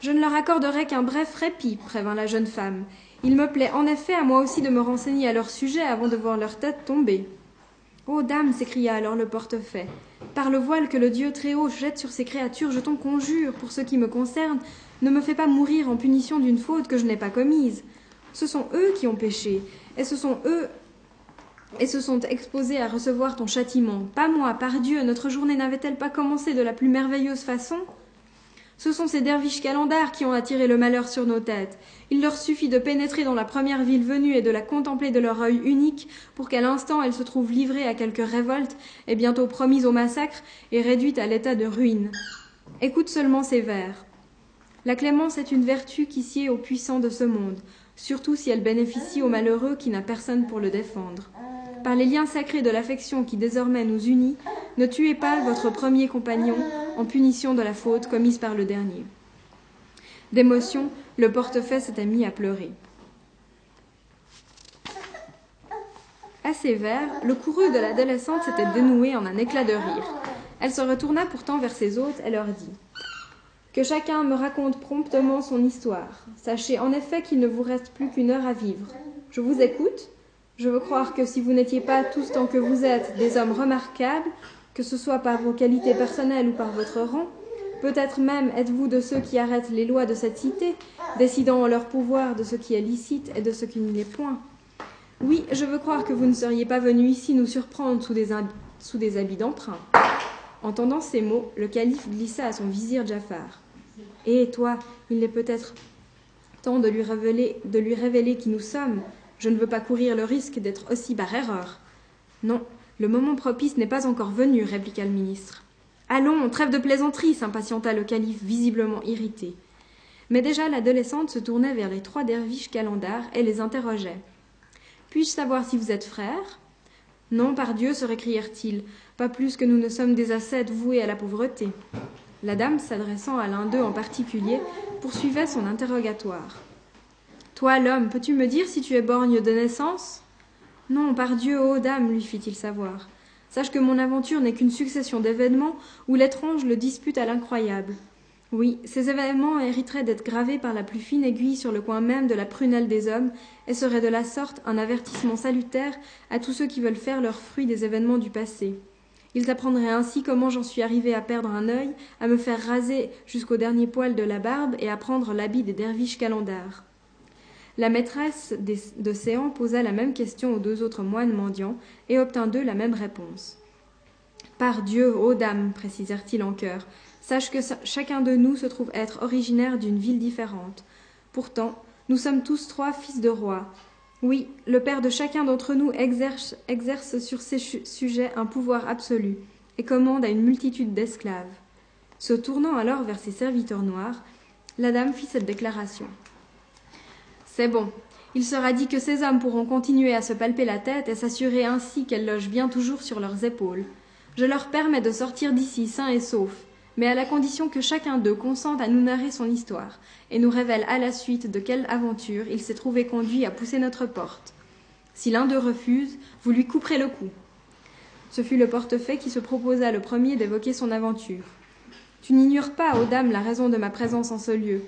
Je ne leur accorderai qu'un bref répit, prévint la jeune femme. Il me plaît en effet à moi aussi de me renseigner à leur sujet avant de voir leur tête tomber. Ô dame, s'écria alors le portefaix, par le voile que le Dieu très-haut jette sur ses créatures, je t'en conjure, pour ce qui me concerne, ne me fais pas mourir en punition d'une faute que je n'ai pas commise. Ce sont eux qui ont péché, et ce sont eux et se sont exposés à recevoir ton châtiment. Pas moi, par Dieu, notre journée n'avait-elle pas commencé de la plus merveilleuse façon? Ce sont ces derviches calendars qui ont attiré le malheur sur nos têtes. Il leur suffit de pénétrer dans la première ville venue et de la contempler de leur œil unique pour qu'à l'instant elle se trouve livrée à quelque révolte et bientôt promise au massacre et réduite à l'état de ruine. Écoute seulement ces vers. La clémence est une vertu qui sied aux puissants de ce monde, surtout si elle bénéficie au malheureux qui n'a personne pour le défendre par les liens sacrés de l'affection qui désormais nous unit, ne tuez pas votre premier compagnon en punition de la faute commise par le dernier. D'émotion, le portefaix s'était mis à pleurer. À ces vers, le courroux de l'adolescente s'était dénoué en un éclat de rire. Elle se retourna pourtant vers ses hôtes et leur dit Que chacun me raconte promptement son histoire. Sachez en effet qu'il ne vous reste plus qu'une heure à vivre. Je vous écoute je veux croire que si vous n'étiez pas tous tant que vous êtes des hommes remarquables, que ce soit par vos qualités personnelles ou par votre rang, peut-être même êtes-vous de ceux qui arrêtent les lois de cette cité, décidant en leur pouvoir de ce qui est licite et de ce qui ne l'est point. Oui, je veux croire que vous ne seriez pas venu ici nous surprendre sous des, habits d'emprunt. Entendant ces mots, le calife glissa à son vizir Jafar. Et toi, il est peut-être temps de lui révéler qui nous sommes, je ne veux pas courir le risque d'être aussi par erreur. Non, le moment propice n'est pas encore venu, répliqua le ministre. Allons, trêve de plaisanterie, s'impatienta le calife, visiblement irrité. Mais déjà l'adolescente se tournait vers les trois derviches calendars et les interrogeait. Puis-je savoir si vous êtes frères Non, par Dieu, se récrièrent-ils, pas plus que nous ne sommes des ascètes voués à la pauvreté. La dame, s'adressant à l'un d'eux en particulier, poursuivait son interrogatoire. Toi, l'homme, peux-tu me dire si tu es borgne de naissance? Non, par Dieu, ô dame, lui fit-il savoir. Sache que mon aventure n'est qu'une succession d'événements où l'étrange le dispute à l'incroyable. Oui, ces événements hériteraient d'être gravés par la plus fine aiguille sur le coin même de la prunelle des hommes, et seraient de la sorte un avertissement salutaire à tous ceux qui veulent faire leur fruit des événements du passé. Ils apprendraient ainsi comment j'en suis arrivé à perdre un œil, à me faire raser jusqu'au dernier poil de la barbe et à prendre l'habit des derviches calendars. La maîtresse de Séan posa la même question aux deux autres moines mendiants et obtint d'eux la même réponse. Par Dieu, ô dame, précisèrent-ils en chœur, sache que chacun de nous se trouve être originaire d'une ville différente. Pourtant, nous sommes tous trois fils de rois. Oui, le père de chacun d'entre nous exerce, sur ces sujets un pouvoir absolu et commande à une multitude d'esclaves. Se tournant alors vers ses serviteurs noirs, la dame fit cette déclaration. C'est bon. Il sera dit que ces hommes pourront continuer à se palper la tête et s'assurer ainsi qu'elle loge bien toujours sur leurs épaules. Je leur permets de sortir d'ici sains et saufs, mais à la condition que chacun d'eux consente à nous narrer son histoire et nous révèle à la suite de quelle aventure il s'est trouvé conduit à pousser notre porte. Si l'un d'eux refuse, vous lui couperez le cou. Ce fut le portefaix qui se proposa le premier d'évoquer son aventure. Tu n'ignores pas, ô dame, la raison de ma présence en ce lieu.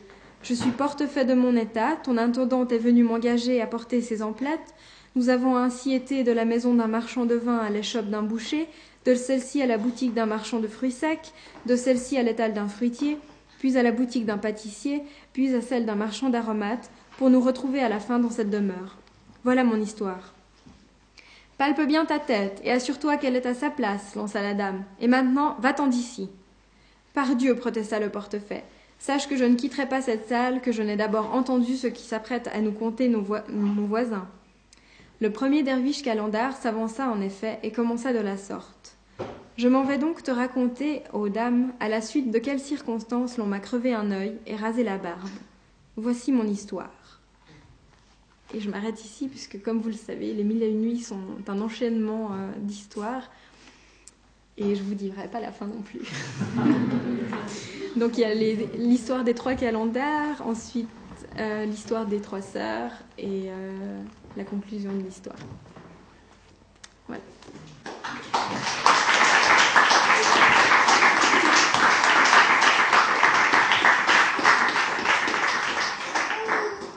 Je suis portefait de mon état, ton intendante est venue m'engager à porter ses emplettes. Nous avons ainsi été de la maison d'un marchand de vin à l'échoppe d'un boucher, de celle-ci à la boutique d'un marchand de fruits secs, de celle-ci à l'étal d'un fruitier, puis à la boutique d'un pâtissier, puis à celle d'un marchand d'aromates, pour nous retrouver à la fin dans cette demeure. Voilà mon histoire. Palpe bien ta tête et assure-toi qu'elle est à sa place, lança la dame. Et maintenant, va-t'en d'ici. Pardieu, protesta le portefaix, sache que je ne quitterai pas cette salle, que je n'ai d'abord entendu ce qui s'apprête à nous conter nos voisins. Le premier derviche calendar s'avança en effet et commença de la sorte. Je m'en vais donc te raconter, ô dame, à la suite de quelles circonstances l'on m'a crevé un œil et rasé la barbe. Voici mon histoire. Et je m'arrête ici, puisque comme vous le savez, les mille et une nuits sont un enchaînement euh, d'histoires. Et je vous dirai pas la fin non plus. Donc il y a l'histoire des trois calendars, ensuite euh, l'histoire des trois sœurs et euh, la conclusion de l'histoire. Voilà.